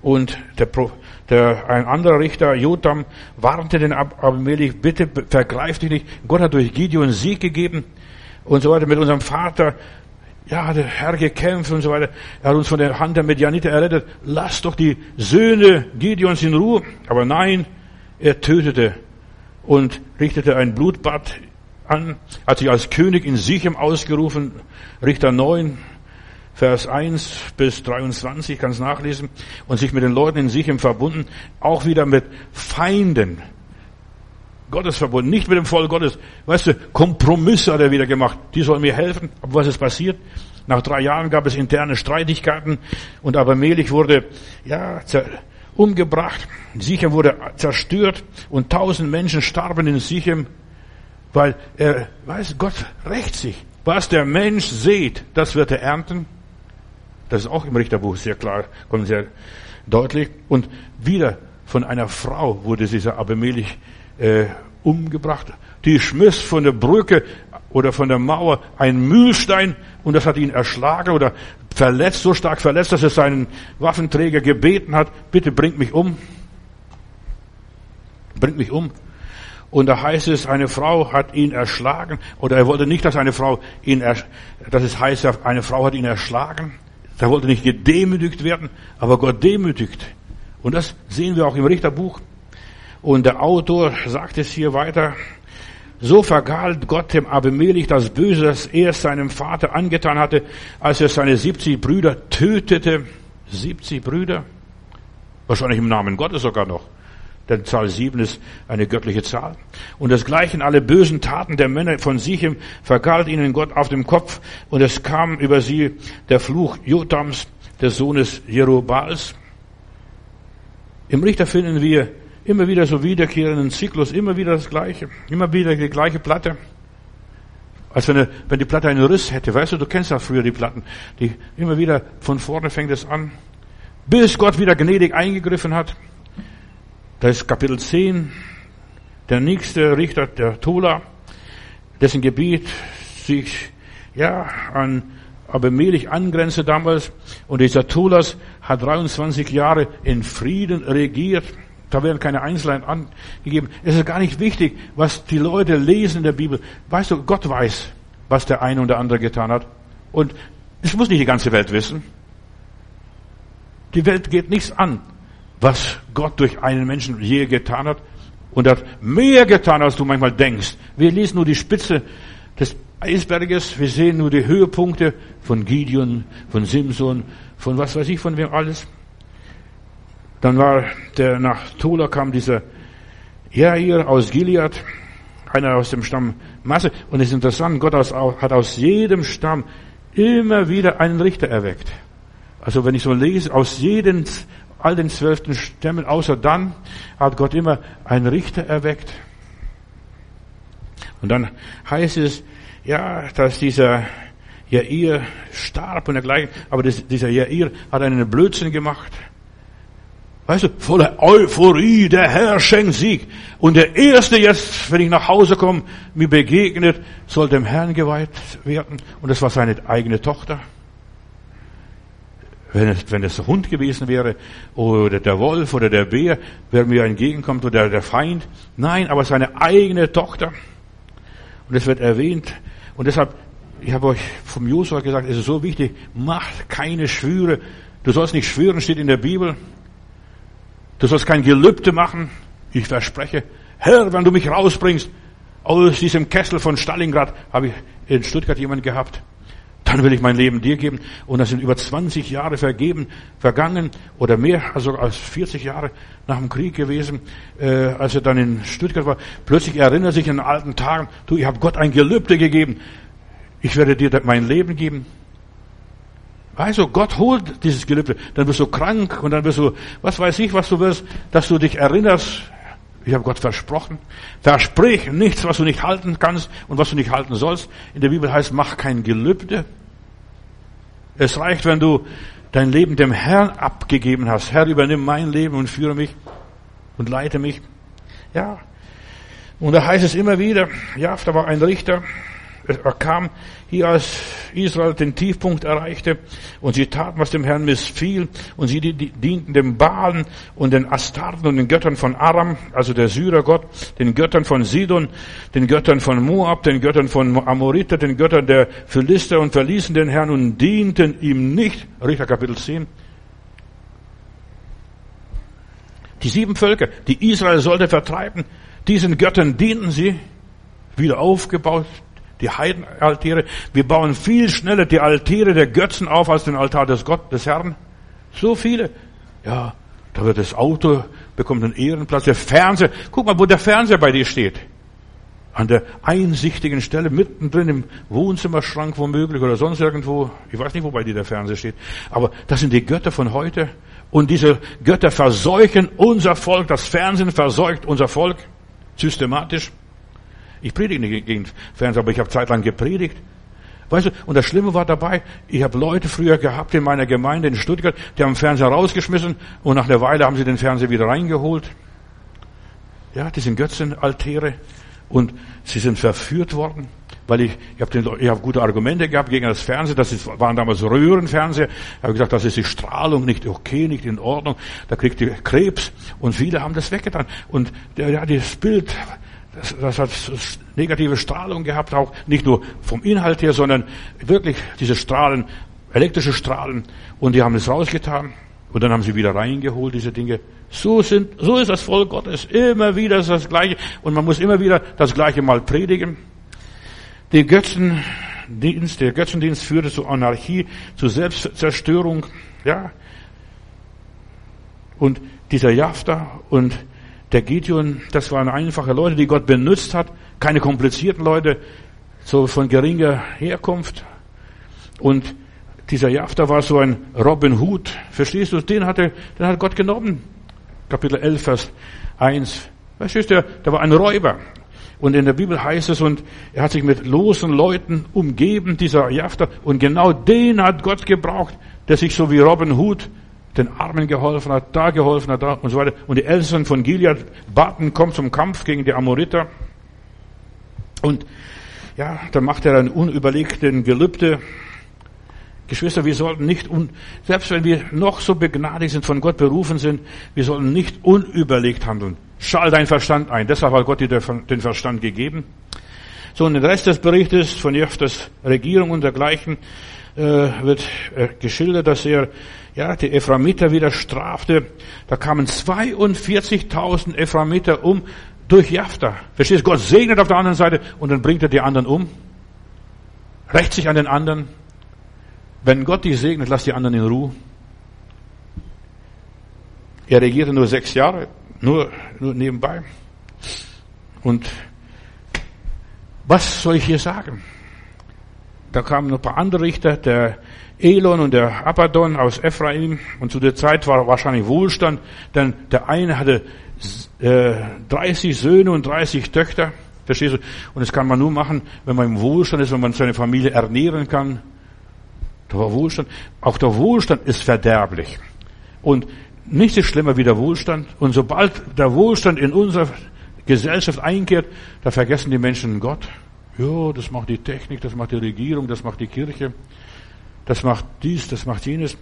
Und der, der, ein anderer Richter, Jotam, warnte den Abimelech, bitte vergreif dich nicht. Gott hat durch Gideon Sieg gegeben und so weiter mit unserem Vater. Ja, der Herr gekämpft und so weiter. Er hat uns von der Hand der Medianiter errettet. Lass doch die Söhne Gideons in Ruhe. Aber nein, er tötete und richtete ein Blutbad an, hat sich als König in Sichem ausgerufen, Richter 9, Vers 1 bis 23, kannst nachlesen, und sich mit den Leuten in Sichem verbunden, auch wieder mit Feinden. Gottes verbunden, nicht mit dem Volk Gottes. Weißt du, Kompromisse hat er wieder gemacht. Die sollen mir helfen. Aber was ist passiert? Nach drei Jahren gab es interne Streitigkeiten und Abimelech wurde, ja, umgebracht. Sichem wurde zerstört und tausend Menschen starben in Sichem weil er weiß, Gott rächt sich. Was der Mensch sieht, das wird er ernten. Das ist auch im Richterbuch sehr klar, kommt sehr deutlich. Und wieder von einer Frau wurde dieser Abimelech äh, umgebracht. Die schmiss von der Brücke oder von der Mauer ein Mühlstein und das hat ihn erschlagen oder verletzt, so stark verletzt, dass er seinen Waffenträger gebeten hat, bitte bringt mich um. Bringt mich um. Und da heißt es, eine Frau hat ihn erschlagen. Oder er wollte nicht, dass eine Frau ihn, dass es heißt, eine Frau hat ihn erschlagen. Er wollte nicht gedemütigt werden, aber Gott demütigt. Und das sehen wir auch im Richterbuch. Und der Autor sagt es hier weiter. So vergalt Gott dem Abimelech das Böse, das er seinem Vater angetan hatte, als er seine 70 Brüder tötete. 70 Brüder? Wahrscheinlich im Namen Gottes sogar noch. Denn Zahl 7 ist eine göttliche Zahl. Und desgleichen alle bösen Taten der Männer von Sichem vergalt ihnen Gott auf dem Kopf und es kam über sie der Fluch Jotams des Sohnes Jerubals. Im Richter finden wir immer wieder so wiederkehrenden Zyklus, immer wieder das Gleiche, immer wieder die gleiche Platte. Als wenn, wenn die Platte einen Riss hätte. Weißt du, du kennst ja früher die Platten. Die immer wieder von vorne fängt es an. Bis Gott wieder gnädig eingegriffen hat. Da ist Kapitel 10. Der nächste Richter, der Tola, dessen Gebiet sich, ja, an Abimelech angrenze damals. Und dieser Tolas hat 23 Jahre in Frieden regiert. Da werden keine Einzelheiten angegeben. Es ist gar nicht wichtig, was die Leute lesen in der Bibel. Weißt du, Gott weiß, was der eine und der andere getan hat. Und es muss nicht die ganze Welt wissen. Die Welt geht nichts an, was Gott durch einen Menschen je getan hat. Und hat mehr getan, als du manchmal denkst. Wir lesen nur die Spitze des Eisberges. Wir sehen nur die Höhepunkte von Gideon, von Simson, von was weiß ich, von wem alles. Dann war der nach Tola kam dieser Jair aus Gilead, einer aus dem Stamm Masse. Und es ist interessant, Gott hat aus jedem Stamm immer wieder einen Richter erweckt. Also wenn ich so lese, aus jedem, all den zwölften Stämmen, außer dann, hat Gott immer einen Richter erweckt. Und dann heißt es, ja, dass dieser Jair starb und dergleichen, aber das, dieser Jair hat einen Blödsinn gemacht. Weißt du, voller Euphorie, der Herr schenkt Sieg. Und der Erste jetzt, wenn ich nach Hause komme, mir begegnet, soll dem Herrn geweiht werden. Und das war seine eigene Tochter. Wenn es, wenn es der Hund gewesen wäre, oder der Wolf, oder der Bär, wer mir entgegenkommt, oder der Feind. Nein, aber seine eigene Tochter. Und es wird erwähnt. Und deshalb, ich habe euch vom Josua gesagt, es ist so wichtig, macht keine Schwüre. Du sollst nicht schwören, steht in der Bibel. Du sollst kein Gelübde machen. Ich verspreche, Herr, wenn du mich rausbringst aus diesem Kessel von Stalingrad, habe ich in Stuttgart jemand gehabt. Dann will ich mein Leben dir geben. Und das sind über 20 Jahre vergeben, vergangen oder mehr, also als 40 Jahre nach dem Krieg gewesen, äh, als er dann in Stuttgart war. Plötzlich erinnert er sich an alten Tagen, du, ich habe Gott ein Gelübde gegeben. Ich werde dir mein Leben geben. Also Gott holt dieses Gelübde. Dann wirst du krank und dann wirst du, was weiß ich, was du wirst, dass du dich erinnerst. Ich habe Gott versprochen. Versprich nichts, was du nicht halten kannst und was du nicht halten sollst. In der Bibel heißt, mach kein Gelübde. Es reicht, wenn du dein Leben dem Herrn abgegeben hast. Herr, übernimm mein Leben und führe mich und leite mich. Ja. Und da heißt es immer wieder, ja, da war ein Richter, er kam hier, als Israel den Tiefpunkt erreichte und sie taten, was dem Herrn missfiel und sie dienten dem Baalen und den Astarten und den Göttern von Aram, also der Syrergott, den Göttern von Sidon, den Göttern von Moab, den Göttern von Amoriter, den Göttern der Philister und verließen den Herrn und dienten ihm nicht. Richter Kapitel 10. Die sieben Völker, die Israel sollte vertreiben, diesen Göttern dienten sie, wieder aufgebaut, die Heidenaltäre. Wir bauen viel schneller die Altäre der Götzen auf als den Altar des Gott, des Herrn. So viele. Ja, da wird das Auto, bekommt einen Ehrenplatz, der Fernseher. Guck mal, wo der Fernseher bei dir steht. An der einsichtigen Stelle, mittendrin im Wohnzimmerschrank womöglich oder sonst irgendwo. Ich weiß nicht, wo bei dir der Fernseher steht. Aber das sind die Götter von heute. Und diese Götter verseuchen unser Volk. Das Fernsehen verseucht unser Volk. Systematisch. Ich predige nicht gegen Fernseher, aber ich habe zeitlang gepredigt. Weißt du, und das Schlimme war dabei, ich habe Leute früher gehabt in meiner Gemeinde in Stuttgart, die haben den Fernseher rausgeschmissen und nach einer Weile haben sie den Fernseher wieder reingeholt. Ja, die sind Götzenaltäre und sie sind verführt worden, weil ich, ich habe hab gute Argumente gehabt gegen das Fernsehen, das ist, waren damals Röhrenfernseher. Ich habe gesagt, das ist die Strahlung nicht okay, nicht in Ordnung, da kriegt ihr Krebs und viele haben das weggetan. Und ja, das Bild das, das hat negative Strahlung gehabt, auch nicht nur vom Inhalt her, sondern wirklich diese Strahlen, elektrische Strahlen. Und die haben es rausgetan. Und dann haben sie wieder reingeholt, diese Dinge. So sind, so ist das Volk Gottes. Immer wieder ist das Gleiche. Und man muss immer wieder das Gleiche mal predigen. Der Götzendienst, der Götzendienst führte zu Anarchie, zu Selbstzerstörung, ja. Und dieser Jafta und der Gideon, das waren einfache Leute, die Gott benutzt hat, keine komplizierten Leute, so von geringer Herkunft. Und dieser Jafter war so ein Robin Hood. Verstehst du? Den hatte, den hat Gott genommen. Kapitel 11, Vers 1. Verstehst du? Der war ein Räuber. Und in der Bibel heißt es, und er hat sich mit losen Leuten umgeben, dieser Jafter. Und genau den hat Gott gebraucht, der sich so wie Robin Hood den Armen geholfen hat, da geholfen hat, da und so weiter. Und die Ältesten von Gilead baten, kommt zum Kampf gegen die Amoriter. Und ja, dann macht er einen unüberlegten Gelübde. Geschwister, wir sollten nicht, un, selbst wenn wir noch so begnadigt sind, von Gott berufen sind, wir sollten nicht unüberlegt handeln. Schall dein Verstand ein. Deshalb hat Gott dir den Verstand gegeben. So, und den Rest des Berichtes von Jeftes Regierung und dergleichen äh, wird äh, geschildert, dass er ja, die Ephraimiter wieder strafte. Da kamen 42.000 Ephraimiter um durch Jafta. Verstehst du? Gott segnet auf der anderen Seite und dann bringt er die anderen um. Rächt sich an den anderen. Wenn Gott dich segnet, lass die anderen in Ruhe. Er regierte nur sechs Jahre, nur, nur nebenbei. Und was soll ich hier sagen? Da kamen noch ein paar andere Richter, der Elon und der Abaddon aus Ephraim. Und zu der Zeit war wahrscheinlich Wohlstand, denn der eine hatte äh, 30 Söhne und 30 Töchter. Verstehst du? Und das kann man nur machen, wenn man im Wohlstand ist, wenn man seine Familie ernähren kann. Da war Wohlstand. Auch der Wohlstand ist verderblich. Und nichts ist schlimmer wie der Wohlstand. Und sobald der Wohlstand in unserer Gesellschaft einkehrt, da vergessen die Menschen Gott. Ja, das macht die Technik, das macht die Regierung, das macht die Kirche, das macht dies, das macht jenes.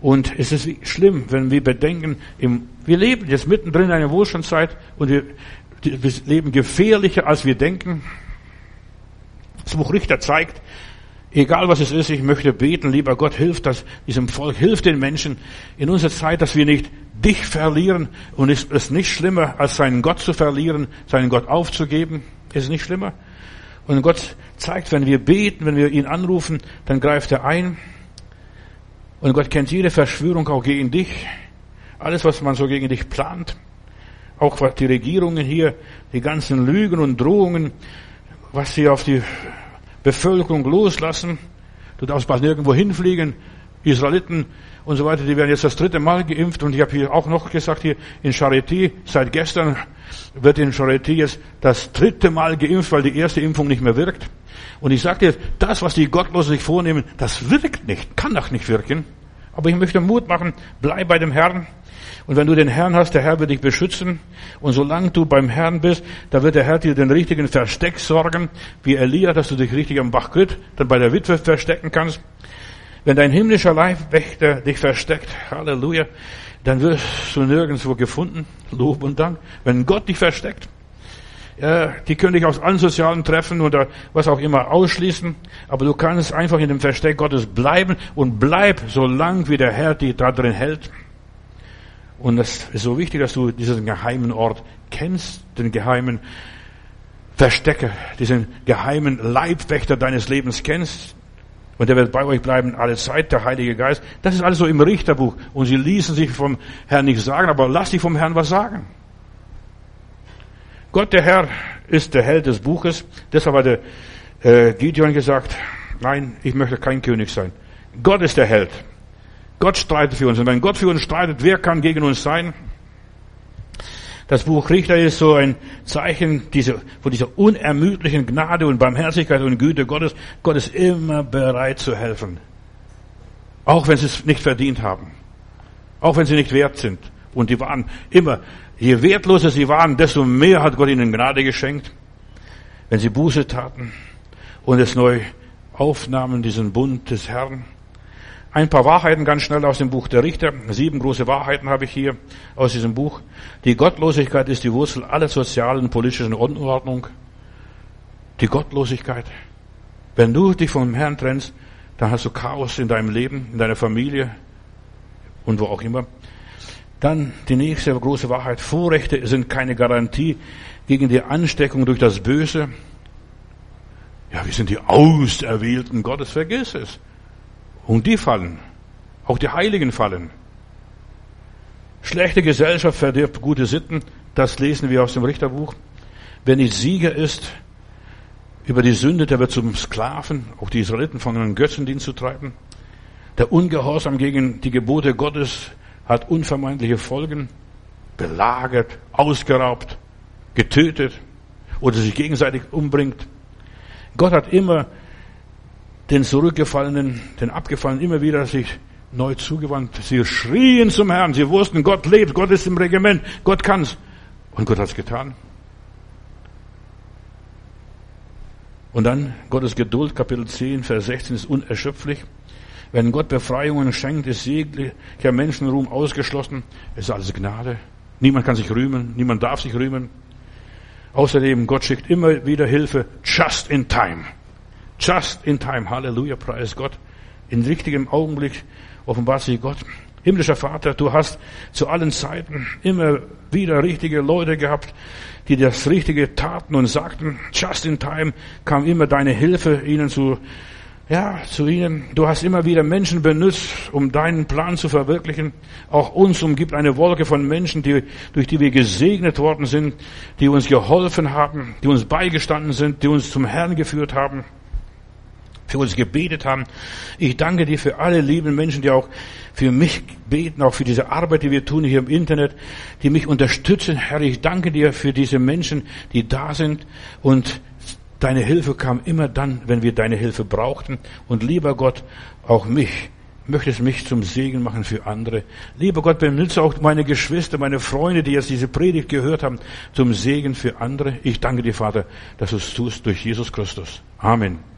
Und es ist schlimm, wenn wir bedenken, wir leben jetzt mittendrin in einer Wohlstandszeit und wir, leben gefährlicher, als wir denken. Das Buch Richter zeigt, egal was es ist, ich möchte beten, lieber Gott, hilf das, diesem Volk, hilf den Menschen in unserer Zeit, dass wir nicht dich verlieren und es ist nicht schlimmer, als seinen Gott zu verlieren, seinen Gott aufzugeben. Ist nicht schlimmer. Und Gott zeigt, wenn wir beten, wenn wir ihn anrufen, dann greift er ein. Und Gott kennt jede Verschwörung auch gegen dich. Alles, was man so gegen dich plant. Auch was die Regierungen hier, die ganzen Lügen und Drohungen, was sie auf die Bevölkerung loslassen. Du darfst bald nirgendwo hinfliegen. Israeliten und so weiter, die werden jetzt das dritte Mal geimpft. Und ich habe hier auch noch gesagt, hier in Charité, seit gestern wird in Charité jetzt das dritte Mal geimpft, weil die erste Impfung nicht mehr wirkt. Und ich sage dir, das, was die Gottlosen sich vornehmen, das wirkt nicht, kann doch nicht wirken. Aber ich möchte Mut machen, bleib bei dem Herrn. Und wenn du den Herrn hast, der Herr wird dich beschützen. Und solange du beim Herrn bist, da wird der Herr dir den richtigen Versteck sorgen, wie Elia, dass du dich richtig am Bach Grit dann bei der Witwe verstecken kannst. Wenn dein himmlischer Leibwächter dich versteckt, Halleluja, dann wirst du nirgendwo gefunden. Lob und Dank. Wenn Gott dich versteckt, die können dich aus allen sozialen Treffen oder was auch immer ausschließen, aber du kannst einfach in dem Versteck Gottes bleiben und bleib so lang, wie der Herr dich da drin hält. Und das ist so wichtig, dass du diesen geheimen Ort kennst, den geheimen Verstecker, diesen geheimen Leibwächter deines Lebens kennst. Und der wird bei euch bleiben alle Zeit, der Heilige Geist. Das ist alles so im Richterbuch. Und sie ließen sich vom Herrn nicht sagen, aber lass dich vom Herrn was sagen. Gott, der Herr, ist der Held des Buches. Deshalb hat der äh, Gideon gesagt, nein, ich möchte kein König sein. Gott ist der Held. Gott streitet für uns. Und wenn Gott für uns streitet, wer kann gegen uns sein? Das Buch Richter ist so ein Zeichen dieser, von dieser unermüdlichen Gnade und Barmherzigkeit und Güte Gottes. Gott ist immer bereit zu helfen. Auch wenn sie es nicht verdient haben. Auch wenn sie nicht wert sind. Und die waren immer, je wertloser sie waren, desto mehr hat Gott ihnen Gnade geschenkt. Wenn sie Buße taten und es neu aufnahmen, diesen Bund des Herrn. Ein paar Wahrheiten ganz schnell aus dem Buch der Richter. Sieben große Wahrheiten habe ich hier aus diesem Buch. Die Gottlosigkeit ist die Wurzel aller sozialen politischen Unordnung. Die Gottlosigkeit. Wenn du dich vom Herrn trennst, dann hast du Chaos in deinem Leben, in deiner Familie und wo auch immer. Dann die nächste große Wahrheit. Vorrechte sind keine Garantie gegen die Ansteckung durch das Böse. Ja, wir sind die Auserwählten Gottes, vergiss es. Und die fallen. Auch die Heiligen fallen. Schlechte Gesellschaft verdirbt gute Sitten. Das lesen wir aus dem Richterbuch. Wer nicht Sieger ist über die Sünde, der wird zum Sklaven. Auch die Israeliten fangen an, Götzendienst zu treiben. Der Ungehorsam gegen die Gebote Gottes hat unvermeidliche Folgen. Belagert, ausgeraubt, getötet oder sich gegenseitig umbringt. Gott hat immer den Zurückgefallenen, den Abgefallenen immer wieder sich neu zugewandt. Sie schrien zum Herrn. Sie wussten, Gott lebt, Gott ist im Regiment, Gott kann's. Und Gott hat's getan. Und dann Gottes Geduld, Kapitel 10, Vers 16 ist unerschöpflich. Wenn Gott Befreiungen schenkt, ist jeglicher Menschenruhm ausgeschlossen. Es ist alles Gnade. Niemand kann sich rühmen, niemand darf sich rühmen. Außerdem, Gott schickt immer wieder Hilfe, just in time. Just in time. Halleluja, preis Gott. In richtigem Augenblick offenbart sich Gott. Himmlischer Vater, du hast zu allen Zeiten immer wieder richtige Leute gehabt, die das Richtige taten und sagten. Just in time kam immer deine Hilfe ihnen zu, ja, zu ihnen. Du hast immer wieder Menschen benutzt, um deinen Plan zu verwirklichen. Auch uns umgibt eine Wolke von Menschen, die, durch die wir gesegnet worden sind, die uns geholfen haben, die uns beigestanden sind, die uns zum Herrn geführt haben für uns gebetet haben. Ich danke dir für alle lieben Menschen, die auch für mich beten, auch für diese Arbeit, die wir tun hier im Internet, die mich unterstützen. Herr, ich danke dir für diese Menschen, die da sind und deine Hilfe kam immer dann, wenn wir deine Hilfe brauchten. Und lieber Gott, auch mich möchtest mich zum Segen machen für andere. Lieber Gott, benutze auch meine Geschwister, meine Freunde, die jetzt diese Predigt gehört haben, zum Segen für andere. Ich danke dir, Vater, dass du es tust durch Jesus Christus. Amen.